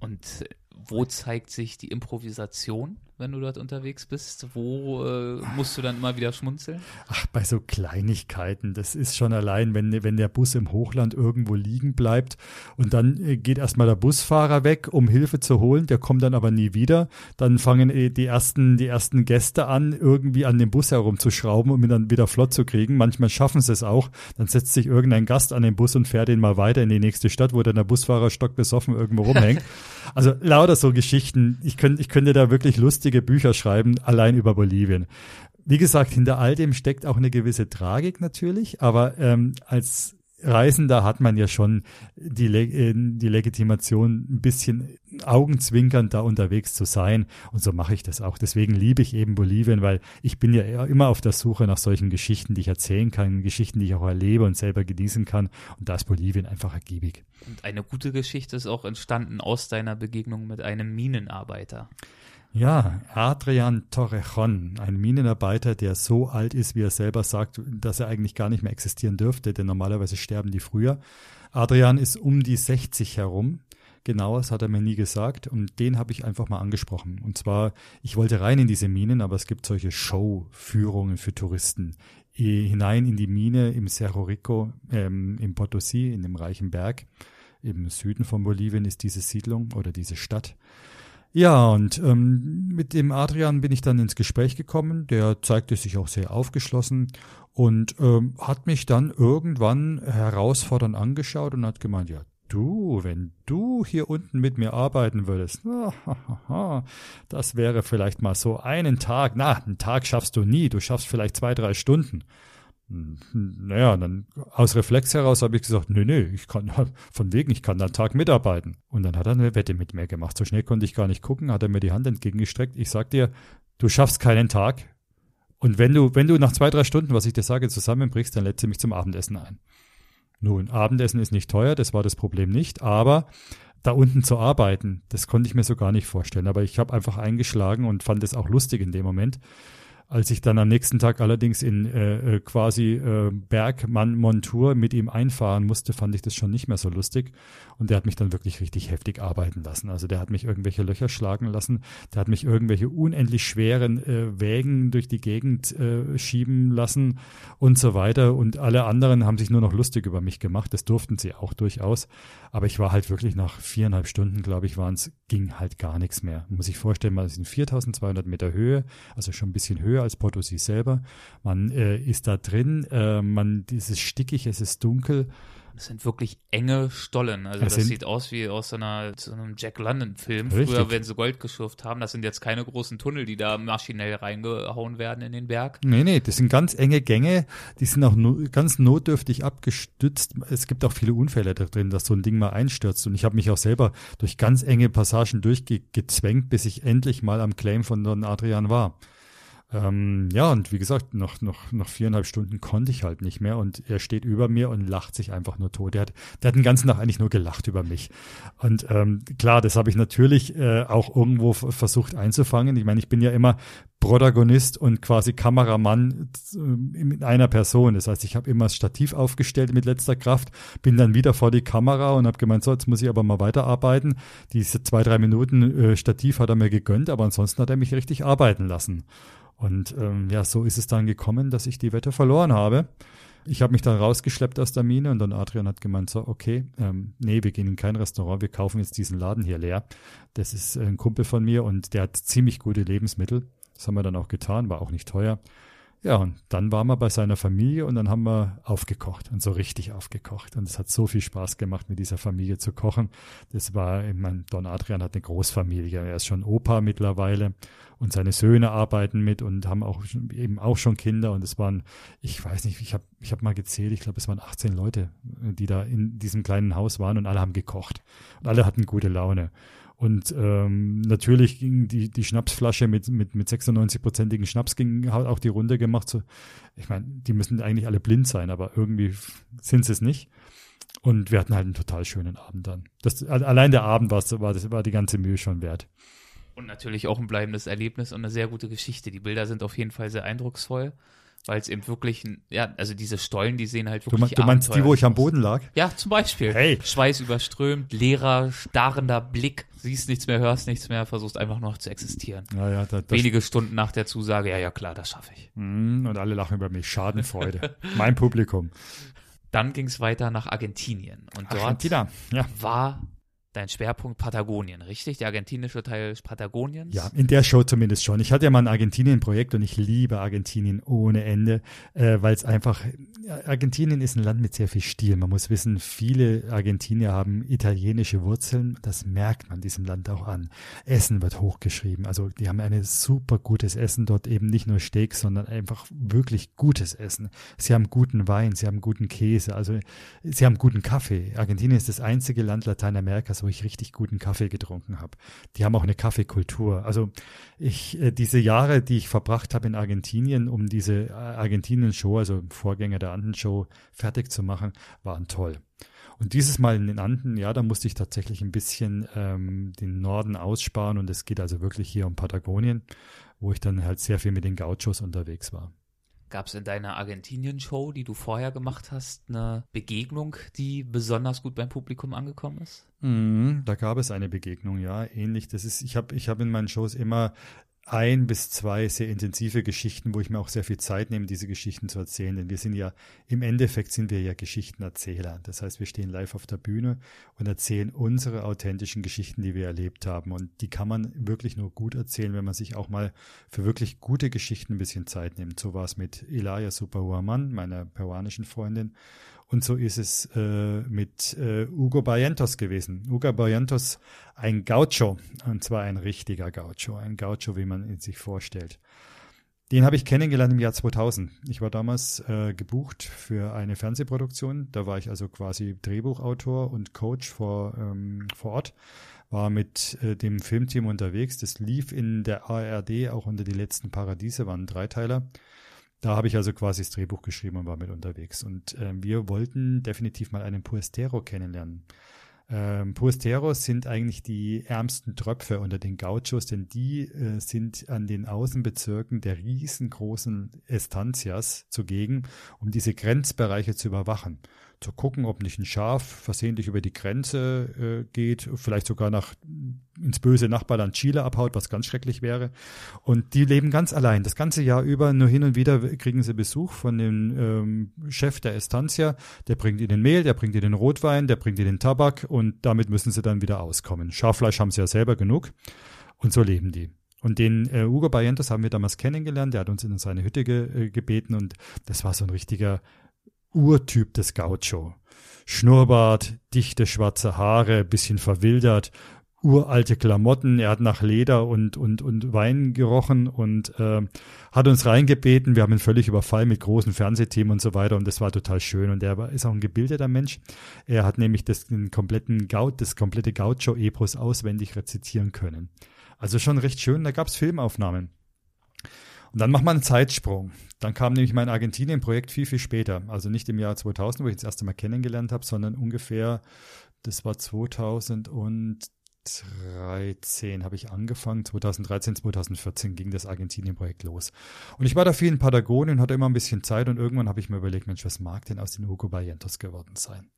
Und wo zeigt sich die Improvisation? Wenn du dort unterwegs bist? Wo äh, musst du dann immer wieder schmunzeln?
Ach, bei so Kleinigkeiten. Das ist schon allein, wenn, wenn der Bus im Hochland irgendwo liegen bleibt und dann äh, geht erstmal der Busfahrer weg, um Hilfe zu holen. Der kommt dann aber nie wieder. Dann fangen äh, die ersten, die ersten Gäste an, irgendwie an dem Bus herumzuschrauben, um ihn dann wieder flott zu kriegen. Manchmal schaffen sie es auch. Dann setzt sich irgendein Gast an den Bus und fährt ihn mal weiter in die nächste Stadt, wo dann der Busfahrer stockbesoffen irgendwo rumhängt. *laughs* also lauter so Geschichten. Ich könnte, ich könnte da wirklich lustig lustige Bücher schreiben, allein über Bolivien. Wie gesagt, hinter all dem steckt auch eine gewisse Tragik natürlich, aber ähm, als Reisender hat man ja schon die, Le äh, die Legitimation, ein bisschen augenzwinkernd da unterwegs zu sein. Und so mache ich das auch. Deswegen liebe ich eben Bolivien, weil ich bin ja immer auf der Suche nach solchen Geschichten, die ich erzählen kann, Geschichten, die ich auch erlebe und selber genießen kann. Und da ist Bolivien einfach ergiebig.
Und eine gute Geschichte ist auch entstanden aus deiner Begegnung mit einem Minenarbeiter.
Ja, Adrian Torrejon, ein Minenarbeiter, der so alt ist, wie er selber sagt, dass er eigentlich gar nicht mehr existieren dürfte, denn normalerweise sterben die früher. Adrian ist um die 60 herum. Genaues hat er mir nie gesagt und den habe ich einfach mal angesprochen. Und zwar, ich wollte rein in diese Minen, aber es gibt solche Show-Führungen für Touristen hinein in die Mine im Cerro Rico, ähm, im Potosí, in dem reichen Berg. Im Süden von Bolivien ist diese Siedlung oder diese Stadt. Ja, und ähm, mit dem Adrian bin ich dann ins Gespräch gekommen. Der zeigte sich auch sehr aufgeschlossen und ähm, hat mich dann irgendwann herausfordernd angeschaut und hat gemeint, ja, du, wenn du hier unten mit mir arbeiten würdest, *laughs* das wäre vielleicht mal so einen Tag. Na, einen Tag schaffst du nie, du schaffst vielleicht zwei, drei Stunden. Naja, dann aus Reflex heraus habe ich gesagt, nö, nö, ich kann *laughs* von wegen, ich kann einen Tag mitarbeiten. Und dann hat er eine Wette mit mir gemacht. So schnell konnte ich gar nicht gucken, hat er mir die Hand entgegengestreckt. Ich sag dir, du schaffst keinen Tag. Und wenn du, wenn du nach zwei, drei Stunden, was ich dir sage, zusammenbrichst, dann lädst du mich zum Abendessen ein. Nun, Abendessen ist nicht teuer, das war das Problem nicht, aber da unten zu arbeiten, das konnte ich mir so gar nicht vorstellen. Aber ich habe einfach eingeschlagen und fand es auch lustig in dem Moment. Als ich dann am nächsten Tag allerdings in äh, äh, quasi äh, Bergmann-Montur mit ihm einfahren musste, fand ich das schon nicht mehr so lustig. Und der hat mich dann wirklich richtig heftig arbeiten lassen. Also der hat mich irgendwelche Löcher schlagen lassen, der hat mich irgendwelche unendlich schweren äh, Wägen durch die Gegend äh, schieben lassen und so weiter. Und alle anderen haben sich nur noch lustig über mich gemacht. Das durften sie auch durchaus. Aber ich war halt wirklich nach viereinhalb Stunden, glaube ich, waren es, ging halt gar nichts mehr. Muss ich vorstellen, man ist in 4200 Meter Höhe, also schon ein bisschen höher als Potosí selber. Man äh, ist da drin, äh, man, dieses stickig, es ist dunkel.
Das sind wirklich enge Stollen. Also das, das sieht aus wie aus so, einer, so einem Jack London-Film. Früher, wenn sie Gold geschürft haben, das sind jetzt keine großen Tunnel, die da maschinell reingehauen werden in den Berg.
Nee, nee, das sind ganz enge Gänge, die sind auch no ganz notdürftig abgestützt. Es gibt auch viele Unfälle da drin, dass so ein Ding mal einstürzt. Und ich habe mich auch selber durch ganz enge Passagen durchgezwängt, bis ich endlich mal am Claim von Don Adrian war. Ähm, ja, und wie gesagt, noch, noch, noch viereinhalb Stunden konnte ich halt nicht mehr und er steht über mir und lacht sich einfach nur tot. Der hat, der hat den ganzen Tag eigentlich nur gelacht über mich. Und ähm, klar, das habe ich natürlich äh, auch irgendwo versucht einzufangen. Ich meine, ich bin ja immer Protagonist und quasi Kameramann äh, in einer Person. Das heißt, ich habe immer das Stativ aufgestellt mit letzter Kraft, bin dann wieder vor die Kamera und habe gemeint, so, jetzt muss ich aber mal weiterarbeiten. Diese zwei, drei Minuten äh, Stativ hat er mir gegönnt, aber ansonsten hat er mich richtig arbeiten lassen. Und ähm, ja, so ist es dann gekommen, dass ich die Wette verloren habe. Ich habe mich dann rausgeschleppt aus der Mine und dann Adrian hat gemeint, so, okay, ähm, nee, wir gehen in kein Restaurant, wir kaufen jetzt diesen Laden hier leer. Das ist ein Kumpel von mir und der hat ziemlich gute Lebensmittel. Das haben wir dann auch getan, war auch nicht teuer. Ja, und dann waren wir bei seiner Familie und dann haben wir aufgekocht und so richtig aufgekocht. Und es hat so viel Spaß gemacht, mit dieser Familie zu kochen. Das war, ich meine, Don Adrian hat eine Großfamilie. Er ist schon Opa mittlerweile und seine Söhne arbeiten mit und haben auch eben auch schon Kinder. Und es waren, ich weiß nicht, ich habe ich hab mal gezählt, ich glaube, es waren 18 Leute, die da in diesem kleinen Haus waren und alle haben gekocht. Und alle hatten gute Laune. Und ähm, natürlich ging die, die Schnapsflasche mit, mit, mit 96-prozentigen Schnaps ging hat auch die Runde gemacht. So, ich meine, die müssen eigentlich alle blind sein, aber irgendwie sind sie es nicht. Und wir hatten halt einen total schönen Abend dann. Das, allein der Abend war, war, das war die ganze Mühe schon wert.
Und natürlich auch ein bleibendes Erlebnis und eine sehr gute Geschichte. Die Bilder sind auf jeden Fall sehr eindrucksvoll weil es eben wirklich, ja, also diese Stollen, die sehen halt wirklich
Du, du meinst die, wo ich am Boden lag?
Ja, zum Beispiel.
Hey.
Schweiß überströmt, leerer, starrender Blick, siehst nichts mehr, hörst nichts mehr, versuchst einfach noch zu existieren.
Ja, ja, da,
Wenige Stunden nach der Zusage, ja, ja, klar, das schaffe ich.
Mm, und alle lachen über mich, Schadenfreude. *laughs* mein Publikum.
Dann ging es weiter nach Argentinien. Und dort
Argentina, ja.
war dein Schwerpunkt Patagonien, richtig? Der argentinische Teil Patagoniens?
Ja, in der Show zumindest schon. Ich hatte ja mal ein Argentinien-Projekt und ich liebe Argentinien ohne Ende, äh, weil es einfach Argentinien ist ein Land mit sehr viel Stil. Man muss wissen, viele Argentinier haben italienische Wurzeln. Das merkt man diesem Land auch an. Essen wird hochgeschrieben. Also die haben ein super gutes Essen dort, eben nicht nur Steak, sondern einfach wirklich gutes Essen. Sie haben guten Wein, sie haben guten Käse, also sie haben guten Kaffee. Argentinien ist das einzige Land Lateinamerikas, wo ich richtig guten Kaffee getrunken habe. Die haben auch eine Kaffeekultur. Also ich, äh, diese Jahre, die ich verbracht habe in Argentinien, um diese äh, Argentinien-Show, also Vorgänger der Anden-Show, fertig zu machen, waren toll. Und dieses Mal in den Anden, ja, da musste ich tatsächlich ein bisschen ähm, den Norden aussparen und es geht also wirklich hier um Patagonien, wo ich dann halt sehr viel mit den Gauchos unterwegs war.
Gab es in deiner Argentinien-Show, die du vorher gemacht hast, eine Begegnung, die besonders gut beim Publikum angekommen ist?
Mm, da gab es eine Begegnung, ja, ähnlich. Das ist, ich habe ich hab in meinen Shows immer ein bis zwei sehr intensive Geschichten, wo ich mir auch sehr viel Zeit nehme, diese Geschichten zu erzählen. Denn wir sind ja, im Endeffekt sind wir ja Geschichtenerzähler. Das heißt, wir stehen live auf der Bühne und erzählen unsere authentischen Geschichten, die wir erlebt haben. Und die kann man wirklich nur gut erzählen, wenn man sich auch mal für wirklich gute Geschichten ein bisschen Zeit nimmt. So war es mit Ilaya Superhuaman, meiner peruanischen Freundin. Und so ist es äh, mit äh, Hugo Barrientos gewesen. Hugo Barrientos, ein Gaucho, und zwar ein richtiger Gaucho, ein Gaucho, wie man ihn sich vorstellt. Den habe ich kennengelernt im Jahr 2000. Ich war damals äh, gebucht für eine Fernsehproduktion. Da war ich also quasi Drehbuchautor und Coach vor, ähm, vor Ort. War mit äh, dem Filmteam unterwegs. Das lief in der ARD auch unter die letzten Paradiese, waren Dreiteiler. Da habe ich also quasi das Drehbuch geschrieben und war mit unterwegs. Und äh, wir wollten definitiv mal einen Puestero kennenlernen. Ähm, Puesteros sind eigentlich die ärmsten Tröpfe unter den Gauchos, denn die äh, sind an den Außenbezirken der riesengroßen Estancias zugegen, um diese Grenzbereiche zu überwachen zu gucken, ob nicht ein Schaf versehentlich über die Grenze äh, geht, vielleicht sogar nach ins böse Nachbarland Chile abhaut, was ganz schrecklich wäre. Und die leben ganz allein. Das ganze Jahr über, nur hin und wieder kriegen sie Besuch von dem ähm, Chef der Estancia. Der bringt ihnen Mehl, der bringt ihnen Rotwein, der bringt ihnen Tabak und damit müssen sie dann wieder auskommen. Schaffleisch haben sie ja selber genug. Und so leben die. Und den äh, Hugo Barrientos haben wir damals kennengelernt. Der hat uns in seine Hütte ge äh, gebeten und das war so ein richtiger Urtyp des Gaucho. Schnurrbart, dichte schwarze Haare, bisschen verwildert, uralte Klamotten. Er hat nach Leder und, und, und Wein gerochen und äh, hat uns reingebeten. Wir haben ihn völlig überfallen mit großen Fernsehthemen und so weiter und das war total schön. Und er war, ist auch ein gebildeter Mensch. Er hat nämlich das, den kompletten Gaut, das komplette Gaucho-Epos auswendig rezitieren können. Also schon recht schön. Da gab es Filmaufnahmen. Und dann macht man einen Zeitsprung. Dann kam nämlich mein Argentinien-Projekt viel, viel später. Also nicht im Jahr 2000, wo ich das erste Mal kennengelernt habe, sondern ungefähr, das war 2013 habe ich angefangen. 2013, 2014 ging das Argentinien-Projekt los. Und ich war da viel in Patagonien, hatte immer ein bisschen Zeit und irgendwann habe ich mir überlegt, Mensch, was mag denn aus den Hugo Barrientos geworden sein?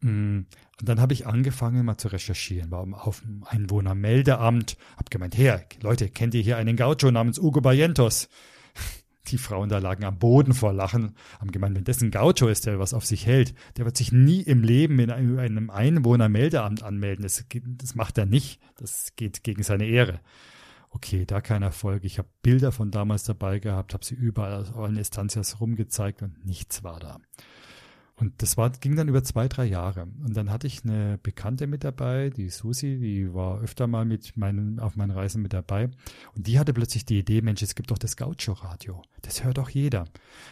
Mm. Und dann habe ich angefangen mal zu recherchieren, war auf dem Einwohnermeldeamt, habe gemeint, her, Leute, kennt ihr hier einen Gaucho namens Hugo Barrientos? *laughs* Die Frauen da lagen am Boden vor Lachen, haben gemeint, wenn das ein Gaucho ist, der was auf sich hält, der wird sich nie im Leben in einem Einwohnermeldeamt anmelden. Das, das macht er nicht. Das geht gegen seine Ehre. Okay, da kein Erfolg. Ich habe Bilder von damals dabei gehabt, habe sie überall aus allen Instanzias rumgezeigt und nichts war da. Und das war, ging dann über zwei, drei Jahre. Und dann hatte ich eine Bekannte mit dabei, die Susi, die war öfter mal mit meinen, auf meinen Reisen mit dabei. Und die hatte plötzlich die Idee, Mensch, es gibt doch das Gaucho-Radio. Das hört doch jeder.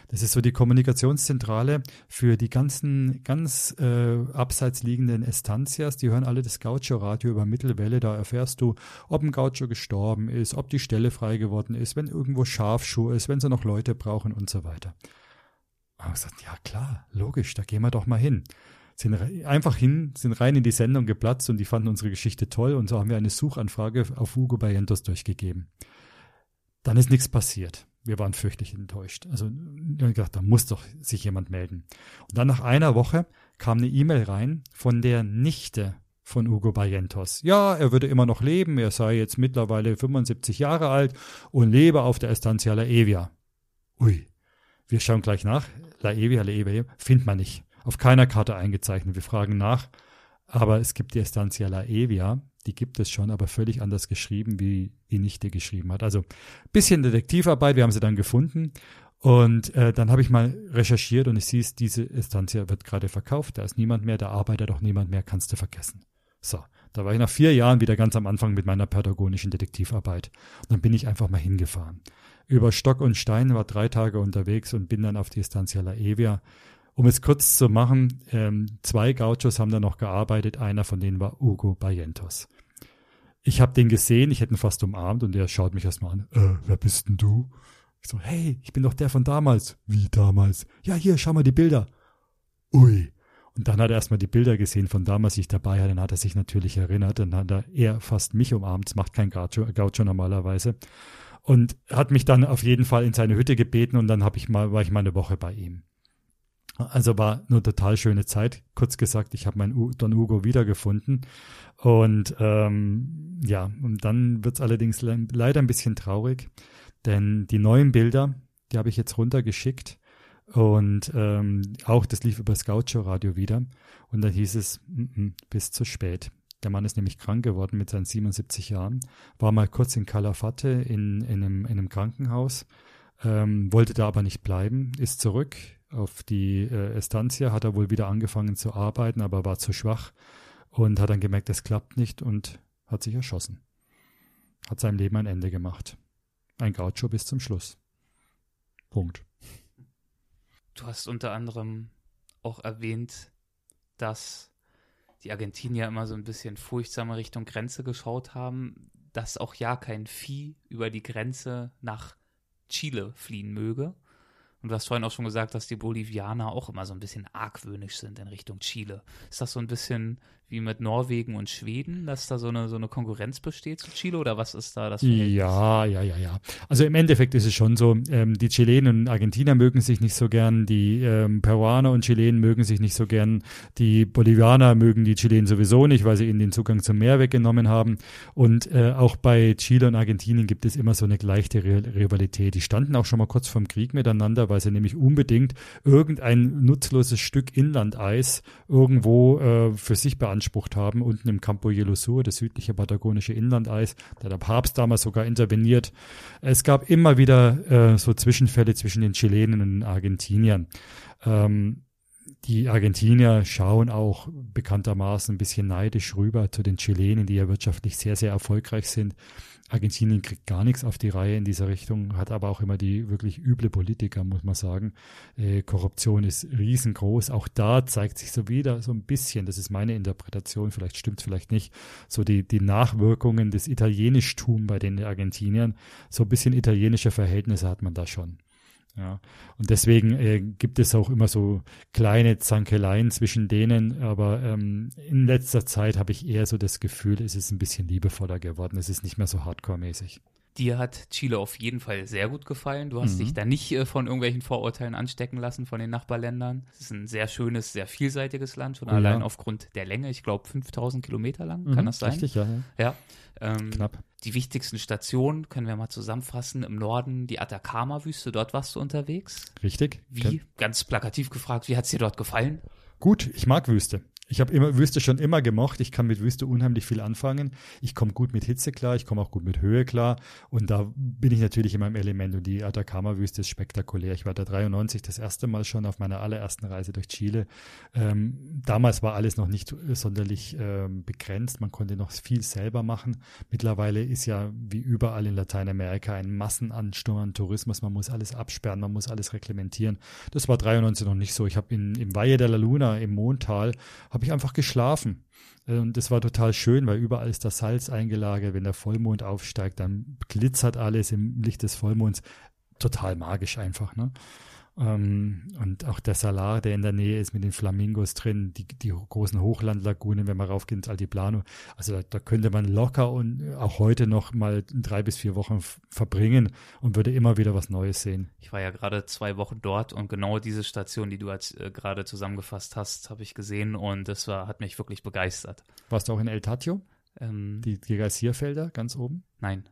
Das ist so die Kommunikationszentrale für die ganzen, ganz äh, abseits liegenden Estancias. Die hören alle das Gaucho-Radio über Mittelwelle. Da erfährst du, ob ein Gaucho gestorben ist, ob die Stelle frei geworden ist, wenn irgendwo Schafschuh ist, wenn sie noch Leute brauchen und so weiter haben gesagt, ja klar, logisch, da gehen wir doch mal hin. Sind einfach hin, sind rein in die Sendung geplatzt und die fanden unsere Geschichte toll und so haben wir eine Suchanfrage auf Hugo Barrientos durchgegeben. Dann ist nichts passiert. Wir waren fürchterlich enttäuscht. Also wir haben gedacht, da muss doch sich jemand melden. Und dann nach einer Woche kam eine E-Mail rein von der Nichte von Hugo Barrientos. Ja, er würde immer noch leben, er sei jetzt mittlerweile 75 Jahre alt und lebe auf der Estancia La Evia. Ui, wir schauen gleich nach. La Evia, La Evia, findet man nicht. Auf keiner Karte eingezeichnet. Wir fragen nach. Aber es gibt die Estancia La Evia. Die gibt es schon, aber völlig anders geschrieben, wie die Nichte geschrieben hat. Also bisschen Detektivarbeit. Wir haben sie dann gefunden. Und äh, dann habe ich mal recherchiert und ich sehe, diese Estancia wird gerade verkauft, da ist niemand mehr, da arbeitet auch niemand mehr, kannst du vergessen. So, da war ich nach vier Jahren wieder ganz am Anfang mit meiner patagonischen Detektivarbeit. Und dann bin ich einfach mal hingefahren. Über Stock und Stein war drei Tage unterwegs und bin dann auf die Estancia La Evia. Um es kurz zu machen, ähm, zwei Gauchos haben da noch gearbeitet, einer von denen war Hugo Bayentos. Ich habe den gesehen, ich hätte ihn fast umarmt und er schaut mich erstmal an. Äh, wer bist denn du? Ich so, hey, ich bin doch der von damals. Wie damals? Ja, hier, schau mal die Bilder. Ui. Und dann hat er erstmal die Bilder gesehen von damals, die ich dabei hatte. Dann hat er sich natürlich erinnert. Dann hat er eher fast mich umarmt. Das macht kein Gaucho, Gaucho normalerweise. Und hat mich dann auf jeden Fall in seine Hütte gebeten und dann hab ich mal, war ich mal eine Woche bei ihm. Also war eine total schöne Zeit. Kurz gesagt, ich habe meinen Don Hugo wiedergefunden. Und ähm, ja, und dann wird's allerdings le leider ein bisschen traurig. Denn die neuen Bilder, die habe ich jetzt runtergeschickt und ähm, auch das lief über das Gaucho-Radio wieder. Und da hieß es, m -m, bis zu spät. Der Mann ist nämlich krank geworden mit seinen 77 Jahren, war mal kurz in Calafate in, in, einem, in einem Krankenhaus, ähm, wollte da aber nicht bleiben, ist zurück auf die äh, Estancia, hat er wohl wieder angefangen zu arbeiten, aber war zu schwach und hat dann gemerkt, es klappt nicht und hat sich erschossen. Hat seinem Leben ein Ende gemacht. Ein Gaucho bis zum Schluss. Punkt.
Du hast unter anderem auch erwähnt, dass die Argentinier immer so ein bisschen furchtsamer Richtung Grenze geschaut haben, dass auch ja kein Vieh über die Grenze nach Chile fliehen möge. Und du hast vorhin auch schon gesagt, dass die Bolivianer auch immer so ein bisschen argwöhnisch sind in Richtung Chile. Ist das so ein bisschen wie mit Norwegen und Schweden, dass da so eine, so eine Konkurrenz besteht zu Chile oder was ist da das
Verhältnis? Ja, ja, ja, ja. Also im Endeffekt ist es schon so, ähm, die Chilenen und Argentinier mögen sich nicht so gern, die ähm, Peruaner und Chilenen mögen sich nicht so gern, die Bolivianer mögen die Chilenen sowieso nicht, weil sie ihnen den Zugang zum Meer weggenommen haben. Und äh, auch bei Chile und Argentinien gibt es immer so eine gleiche Rivalität. Die standen auch schon mal kurz vorm Krieg miteinander, weil sie nämlich unbedingt irgendein nutzloses Stück Inlandeis irgendwo äh, für sich beanspruchen beansprucht haben, unten im Campo Hielo Sur, das südliche patagonische Inlandeis. Da der Papst damals sogar interveniert. Es gab immer wieder äh, so Zwischenfälle zwischen den Chilenen und den Argentiniern. Ähm, die Argentinier schauen auch bekanntermaßen ein bisschen neidisch rüber zu den Chilenen, die ja wirtschaftlich sehr, sehr erfolgreich sind. Argentinien kriegt gar nichts auf die Reihe in dieser Richtung, hat aber auch immer die wirklich üble Politiker, muss man sagen. Äh, Korruption ist riesengroß. Auch da zeigt sich so wieder so ein bisschen, das ist meine Interpretation, vielleicht stimmt vielleicht nicht, so die, die Nachwirkungen des Italienischtum bei den Argentiniern. So ein bisschen italienische Verhältnisse hat man da schon. Ja, und deswegen äh, gibt es auch immer so kleine Zankeleien zwischen denen, aber ähm, in letzter Zeit habe ich eher so das Gefühl, es ist ein bisschen liebevoller geworden, es ist nicht mehr so hardcore-mäßig.
Dir hat Chile auf jeden Fall sehr gut gefallen. Du hast mhm. dich da nicht äh, von irgendwelchen Vorurteilen anstecken lassen von den Nachbarländern. Es ist ein sehr schönes, sehr vielseitiges Land, schon oh, allein ja. aufgrund der Länge. Ich glaube 5000 Kilometer lang, mhm, kann das sein?
Richtig, ja.
Ja. Ähm, Knapp. Die wichtigsten Stationen können wir mal zusammenfassen. Im Norden die Atacama-Wüste, dort warst du unterwegs.
Richtig.
Wie? Ganz plakativ gefragt, wie hat es dir dort gefallen?
Gut, ich mag Wüste. Ich habe immer Wüste schon immer gemocht. Ich kann mit Wüste unheimlich viel anfangen. Ich komme gut mit Hitze klar, ich komme auch gut mit Höhe klar. Und da bin ich natürlich in meinem Element. Und die Atacama-Wüste ist spektakulär. Ich war da 93 das erste Mal schon auf meiner allerersten Reise durch Chile. Ähm, damals war alles noch nicht sonderlich ähm, begrenzt. Man konnte noch viel selber machen. Mittlerweile ist ja wie überall in Lateinamerika ein Massenansturm an Tourismus. Man muss alles absperren, man muss alles reglementieren. Das war 93 noch nicht so. Ich habe im Valle de la Luna im Montal habe ich einfach geschlafen. Und das war total schön, weil überall ist das Salz eingelagert. Wenn der Vollmond aufsteigt, dann glitzert alles im Licht des Vollmonds. Total magisch einfach, ne? Ähm, und auch der Salar, der in der Nähe ist mit den Flamingos drin, die, die großen Hochlandlagunen, wenn man raufgeht ins Altiplano. Also da, da, könnte man locker und auch heute noch mal drei bis vier Wochen verbringen und würde immer wieder was Neues sehen.
Ich war ja gerade zwei Wochen dort und genau diese Station, die du als äh, gerade zusammengefasst hast, habe ich gesehen und das war, hat mich wirklich begeistert.
Warst du auch in El Tatio? Ähm, die, die Geysirfelder ganz oben?
Nein.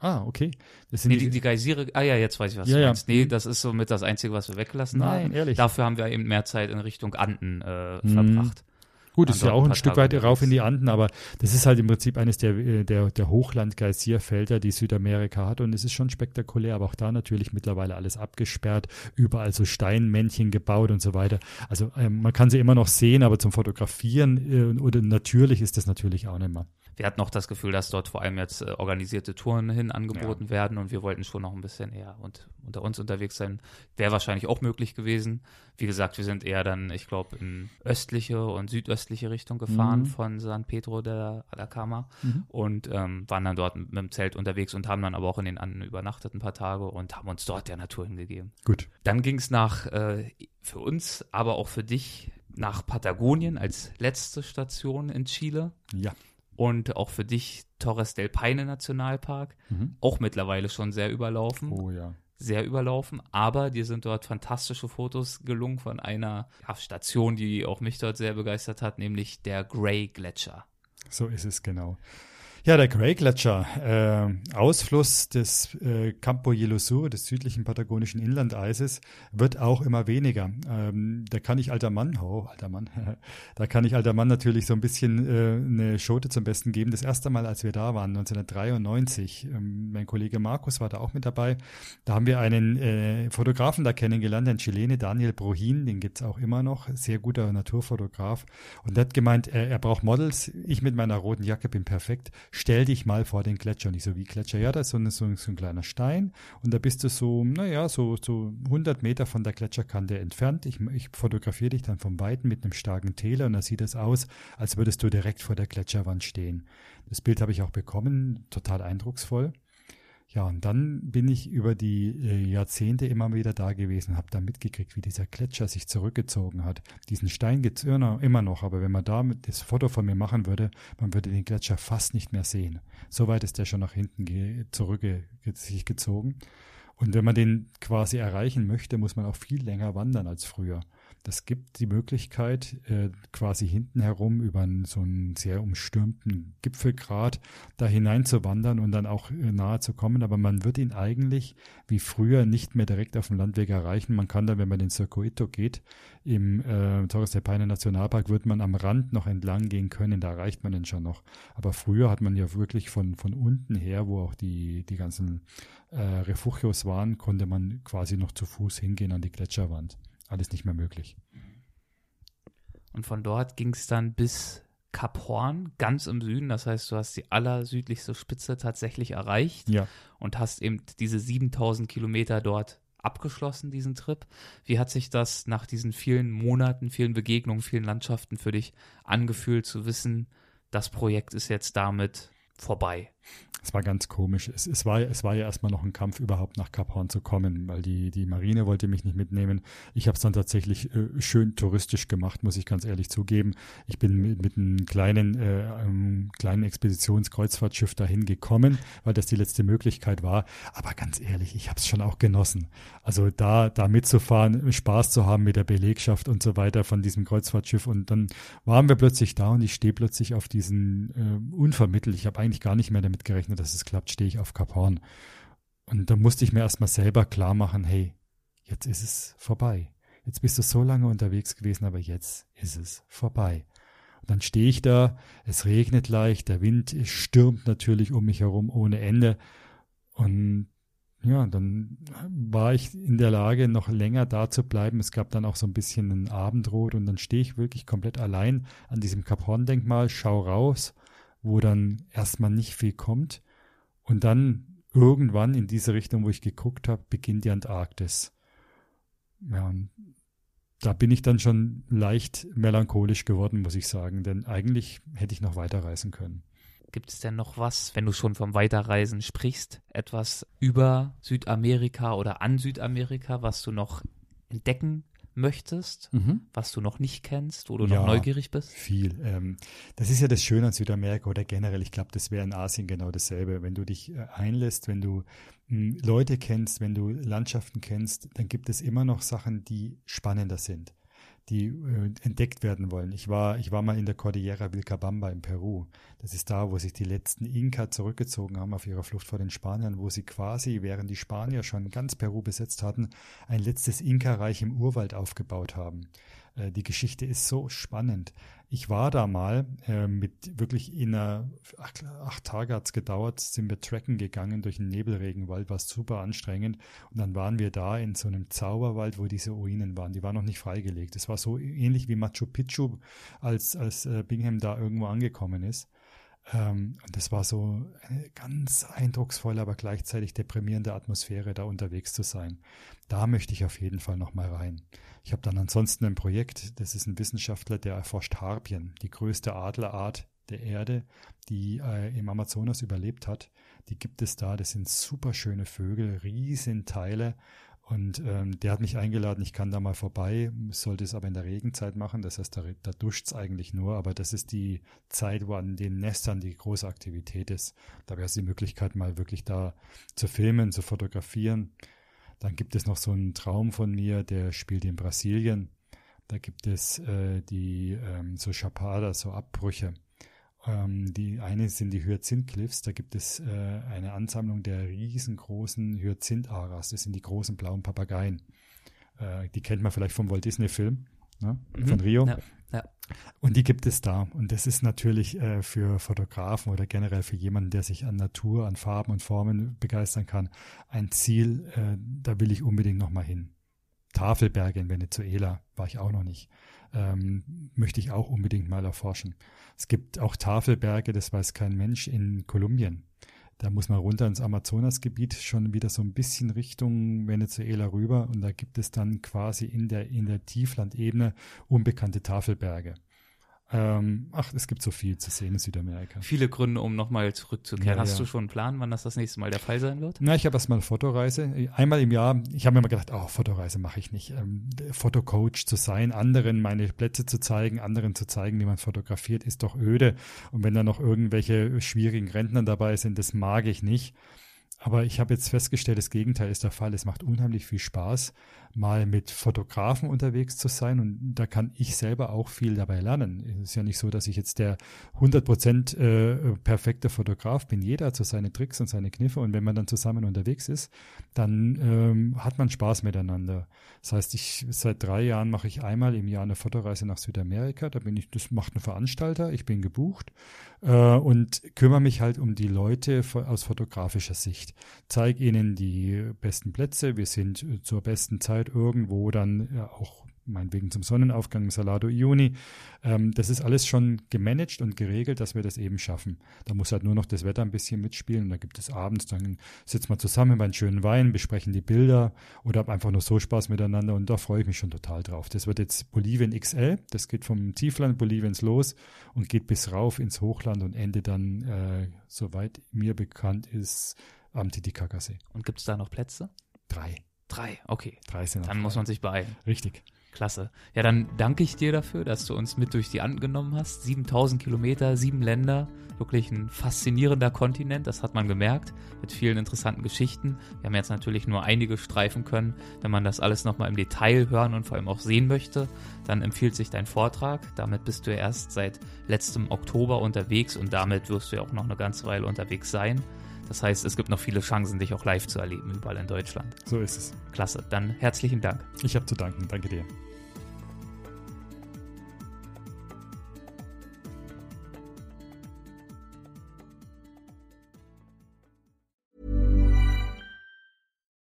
Ah, okay.
Das sind nee, die, die Geysire, ah ja, jetzt weiß ich, was ja, du meinst. Ja. Nee, das ist somit das Einzige, was wir weggelassen
Nein,
haben.
ehrlich.
Dafür haben wir eben mehr Zeit in Richtung Anden äh, mhm. verbracht.
Gut, das ist ja auch ein Stück weit rauf in die Anden, aber das ist halt im Prinzip eines der, äh, der, der Hochland-Geysirfelder, die Südamerika hat und es ist schon spektakulär, aber auch da natürlich mittlerweile alles abgesperrt, überall so Steinmännchen gebaut und so weiter. Also ähm, man kann sie immer noch sehen, aber zum Fotografieren äh, oder natürlich ist das natürlich auch nicht mehr.
Wir hatten noch das Gefühl, dass dort vor allem jetzt äh, organisierte Touren hin angeboten ja. werden und wir wollten schon noch ein bisschen eher und unter uns unterwegs sein. Wäre wahrscheinlich auch möglich gewesen. Wie gesagt, wir sind eher dann, ich glaube, in östliche und südöstliche Richtung gefahren mhm. von San Pedro de Atacama mhm. und ähm, waren dann dort mit dem Zelt unterwegs und haben dann aber auch in den Anden übernachtet ein paar Tage und haben uns dort der Natur hingegeben.
Gut.
Dann ging es nach, äh, für uns, aber auch für dich, nach Patagonien als letzte Station in Chile.
Ja
und auch für dich Torres del Paine Nationalpark, mhm. auch mittlerweile schon sehr überlaufen.
Oh ja.
Sehr überlaufen, aber dir sind dort fantastische Fotos gelungen von einer ja, Station, die auch mich dort sehr begeistert hat, nämlich der Grey Gletscher.
So ist es genau. Ja, der Grey Gletscher, äh, Ausfluss des äh, Campo Hielo Sur, des südlichen patagonischen Inlandeises, wird auch immer weniger. Ähm, da kann ich alter Mann, oh, alter Mann, *laughs* da kann ich alter Mann natürlich so ein bisschen äh, eine Schote zum Besten geben. Das erste Mal, als wir da waren, 1993, ähm, mein Kollege Markus war da auch mit dabei, da haben wir einen äh, Fotografen da kennengelernt, den Chilene, Daniel Brohin, den gibt's auch immer noch, sehr guter Naturfotograf. Und der hat gemeint, er, er braucht Models, ich mit meiner roten Jacke bin perfekt stell dich mal vor den Gletscher. Und ich so, wie Gletscher? Ja, da ist so, eine, so, ein kleiner Stein und da bist du so, naja, so, so 100 Meter von der Gletscherkante entfernt. Ich, ich fotografiere dich dann vom Weiten mit einem starken Täler und da sieht es aus, als würdest du direkt vor der Gletscherwand stehen. Das Bild habe ich auch bekommen, total eindrucksvoll. Ja, und dann bin ich über die äh, Jahrzehnte immer wieder da gewesen, habe da mitgekriegt, wie dieser Gletscher sich zurückgezogen hat. Diesen Stein gibt's immer noch, aber wenn man da das Foto von mir machen würde, man würde den Gletscher fast nicht mehr sehen. So weit ist der schon nach hinten zurück sich gezogen. Und wenn man den quasi erreichen möchte, muss man auch viel länger wandern als früher. Das gibt die Möglichkeit, äh, quasi hinten herum über so einen sehr umstürmten Gipfelgrat da hinein zu wandern und dann auch äh, nahe zu kommen. Aber man wird ihn eigentlich wie früher nicht mehr direkt auf dem Landweg erreichen. Man kann dann, wenn man den Circuito geht, im äh, Torres del Paine Nationalpark, wird man am Rand noch entlang gehen können. Da erreicht man den schon noch. Aber früher hat man ja wirklich von, von unten her, wo auch die, die ganzen äh, Refugios waren, konnte man quasi noch zu Fuß hingehen an die Gletscherwand alles nicht mehr möglich.
Und von dort ging es dann bis Kap Horn, ganz im Süden. Das heißt, du hast die allersüdlichste Spitze tatsächlich erreicht
ja.
und hast eben diese 7000 Kilometer dort abgeschlossen, diesen Trip. Wie hat sich das nach diesen vielen Monaten, vielen Begegnungen, vielen Landschaften für dich angefühlt, zu wissen, das Projekt ist jetzt damit vorbei?
Es war ganz komisch. Es, es, war, es war ja erstmal noch ein Kampf, überhaupt nach Kap Horn zu kommen, weil die, die Marine wollte mich nicht mitnehmen. Ich habe es dann tatsächlich äh, schön touristisch gemacht, muss ich ganz ehrlich zugeben. Ich bin mit, mit einem kleinen, äh, einem kleinen Expeditionskreuzfahrtschiff dahin gekommen, weil das die letzte Möglichkeit war. Aber ganz ehrlich, ich habe es schon auch genossen. Also da, da mitzufahren, Spaß zu haben mit der Belegschaft und so weiter von diesem Kreuzfahrtschiff. Und dann waren wir plötzlich da und ich stehe plötzlich auf diesen äh, unvermittelt. Ich habe eigentlich gar nicht mehr damit gerechnet dass es klappt, stehe ich auf Horn. Und da musste ich mir erstmal selber klar machen, hey, jetzt ist es vorbei. Jetzt bist du so lange unterwegs gewesen, aber jetzt ist es vorbei. Und dann stehe ich da, es regnet leicht, der Wind stürmt natürlich um mich herum ohne Ende. Und ja, dann war ich in der Lage, noch länger da zu bleiben. Es gab dann auch so ein bisschen ein Abendrot und dann stehe ich wirklich komplett allein an diesem Kap Horn-Denkmal, schau raus wo dann erstmal nicht viel kommt. Und dann irgendwann in diese Richtung, wo ich geguckt habe, beginnt die Antarktis. Ja, da bin ich dann schon leicht melancholisch geworden, muss ich sagen, denn eigentlich hätte ich noch weiterreisen können.
Gibt es denn noch was, wenn du schon vom Weiterreisen sprichst, etwas über Südamerika oder an Südamerika, was du noch entdecken möchtest, mhm. was du noch nicht kennst, wo du ja, noch neugierig bist?
Viel. Ähm, das ist ja das Schöne an Südamerika oder generell, ich glaube, das wäre in Asien genau dasselbe. Wenn du dich äh, einlässt, wenn du hm, Leute kennst, wenn du Landschaften kennst, dann gibt es immer noch Sachen, die spannender sind die äh, entdeckt werden wollen. Ich war, ich war mal in der Cordillera Vilcabamba in Peru. Das ist da, wo sich die letzten Inka zurückgezogen haben auf ihrer Flucht vor den Spaniern, wo sie quasi, während die Spanier schon ganz Peru besetzt hatten, ein letztes Inka-Reich im Urwald aufgebaut haben. Äh, die Geschichte ist so spannend. Ich war da mal äh, mit wirklich in einer, acht, acht Tage hat's gedauert, sind wir tracken gegangen durch einen Nebelregenwald, war super anstrengend. Und dann waren wir da in so einem Zauberwald, wo diese Ruinen waren. Die waren noch nicht freigelegt. Es war so ähnlich wie Machu Picchu, als, als äh, Bingham da irgendwo angekommen ist. Ähm, und das war so eine ganz eindrucksvolle, aber gleichzeitig deprimierende Atmosphäre, da unterwegs zu sein. Da möchte ich auf jeden Fall nochmal rein. Ich habe dann ansonsten ein Projekt, das ist ein Wissenschaftler, der erforscht Harpien, die größte Adlerart der Erde, die äh, im Amazonas überlebt hat. Die gibt es da, das sind super schöne Vögel, Riesenteile und ähm, der hat mich eingeladen, ich kann da mal vorbei, sollte es aber in der Regenzeit machen, das heißt, da, da duscht's eigentlich nur, aber das ist die Zeit, wo an den Nestern die große Aktivität ist. Da wäre es die Möglichkeit, mal wirklich da zu filmen, zu fotografieren. Dann gibt es noch so einen Traum von mir, der spielt in Brasilien. Da gibt es äh, die ähm, so Chapada, so Abbrüche. Ähm, die eine sind die Hyazinth-Cliffs. Da gibt es äh, eine Ansammlung der riesengroßen Hyazinth-Aras. Das sind die großen blauen Papageien. Äh, die kennt man vielleicht vom Walt Disney-Film ne? mhm. von Rio. Ja, ja. Und die gibt es da. Und das ist natürlich äh, für Fotografen oder generell für jemanden, der sich an Natur, an Farben und Formen begeistern kann, ein Ziel, äh, da will ich unbedingt nochmal hin. Tafelberge in Venezuela war ich auch noch nicht. Ähm, möchte ich auch unbedingt mal erforschen. Es gibt auch Tafelberge, das weiß kein Mensch, in Kolumbien. Da muss man runter ins Amazonasgebiet, schon wieder so ein bisschen Richtung Venezuela rüber und da gibt es dann quasi in der, in der Tieflandebene unbekannte Tafelberge. Ähm, ach, es gibt so viel zu sehen in Südamerika.
Viele Gründe, um nochmal zurückzukehren. Ja, Hast ja. du schon einen Plan, wann das das nächste Mal der Fall sein wird?
Na, ich habe erstmal eine Fotoreise. Einmal im Jahr. Ich habe mir immer gedacht, oh, Fotoreise mache ich nicht. Ähm, Fotocoach zu sein, anderen meine Plätze zu zeigen, anderen zu zeigen, wie man fotografiert, ist doch öde. Und wenn da noch irgendwelche schwierigen Rentner dabei sind, das mag ich nicht. Aber ich habe jetzt festgestellt, das Gegenteil ist der Fall. Es macht unheimlich viel Spaß, mal mit Fotografen unterwegs zu sein und da kann ich selber auch viel dabei lernen. Es ist ja nicht so, dass ich jetzt der 100% äh, perfekte Fotograf bin. Jeder hat so seine Tricks und seine Kniffe und wenn man dann zusammen unterwegs ist, dann ähm, hat man Spaß miteinander. Das heißt, ich seit drei Jahren mache ich einmal im Jahr eine Fotoreise nach Südamerika. Da bin ich, das macht ein Veranstalter. Ich bin gebucht äh, und kümmere mich halt um die Leute aus fotografischer Sicht. Zeige ihnen die besten Plätze. Wir sind zur besten Zeit irgendwo dann ja, auch meinetwegen zum Sonnenaufgang im Salado Iuni. Ähm, das ist alles schon gemanagt und geregelt, dass wir das eben schaffen. Da muss halt nur noch das Wetter ein bisschen mitspielen. Und da gibt es abends, dann sitzen wir zusammen bei einem schönen Wein, besprechen die Bilder oder haben einfach nur so Spaß miteinander und da freue ich mich schon total drauf. Das wird jetzt Bolivien XL, das geht vom Tiefland Boliviens los und geht bis rauf ins Hochland und endet dann, äh, soweit mir bekannt ist, am Titicacasee.
Und gibt es da noch Plätze?
Drei.
Drei, okay.
Drei sind
Dann muss man sich beeilen.
Richtig.
Klasse. Ja, dann danke ich dir dafür, dass du uns mit durch die Anden genommen hast. 7000 Kilometer, sieben Länder. Wirklich ein faszinierender Kontinent, das hat man gemerkt, mit vielen interessanten Geschichten. Wir haben jetzt natürlich nur einige streifen können. Wenn man das alles nochmal im Detail hören und vor allem auch sehen möchte, dann empfiehlt sich dein Vortrag. Damit bist du erst seit letztem Oktober unterwegs und damit wirst du ja auch noch eine ganze Weile unterwegs sein. Das heißt, es gibt noch viele Chancen, dich auch live zu erleben, überall in Deutschland.
So ist es.
Klasse. Dann herzlichen Dank.
Ich habe zu danken. Danke dir.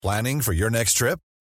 Planning for your next trip?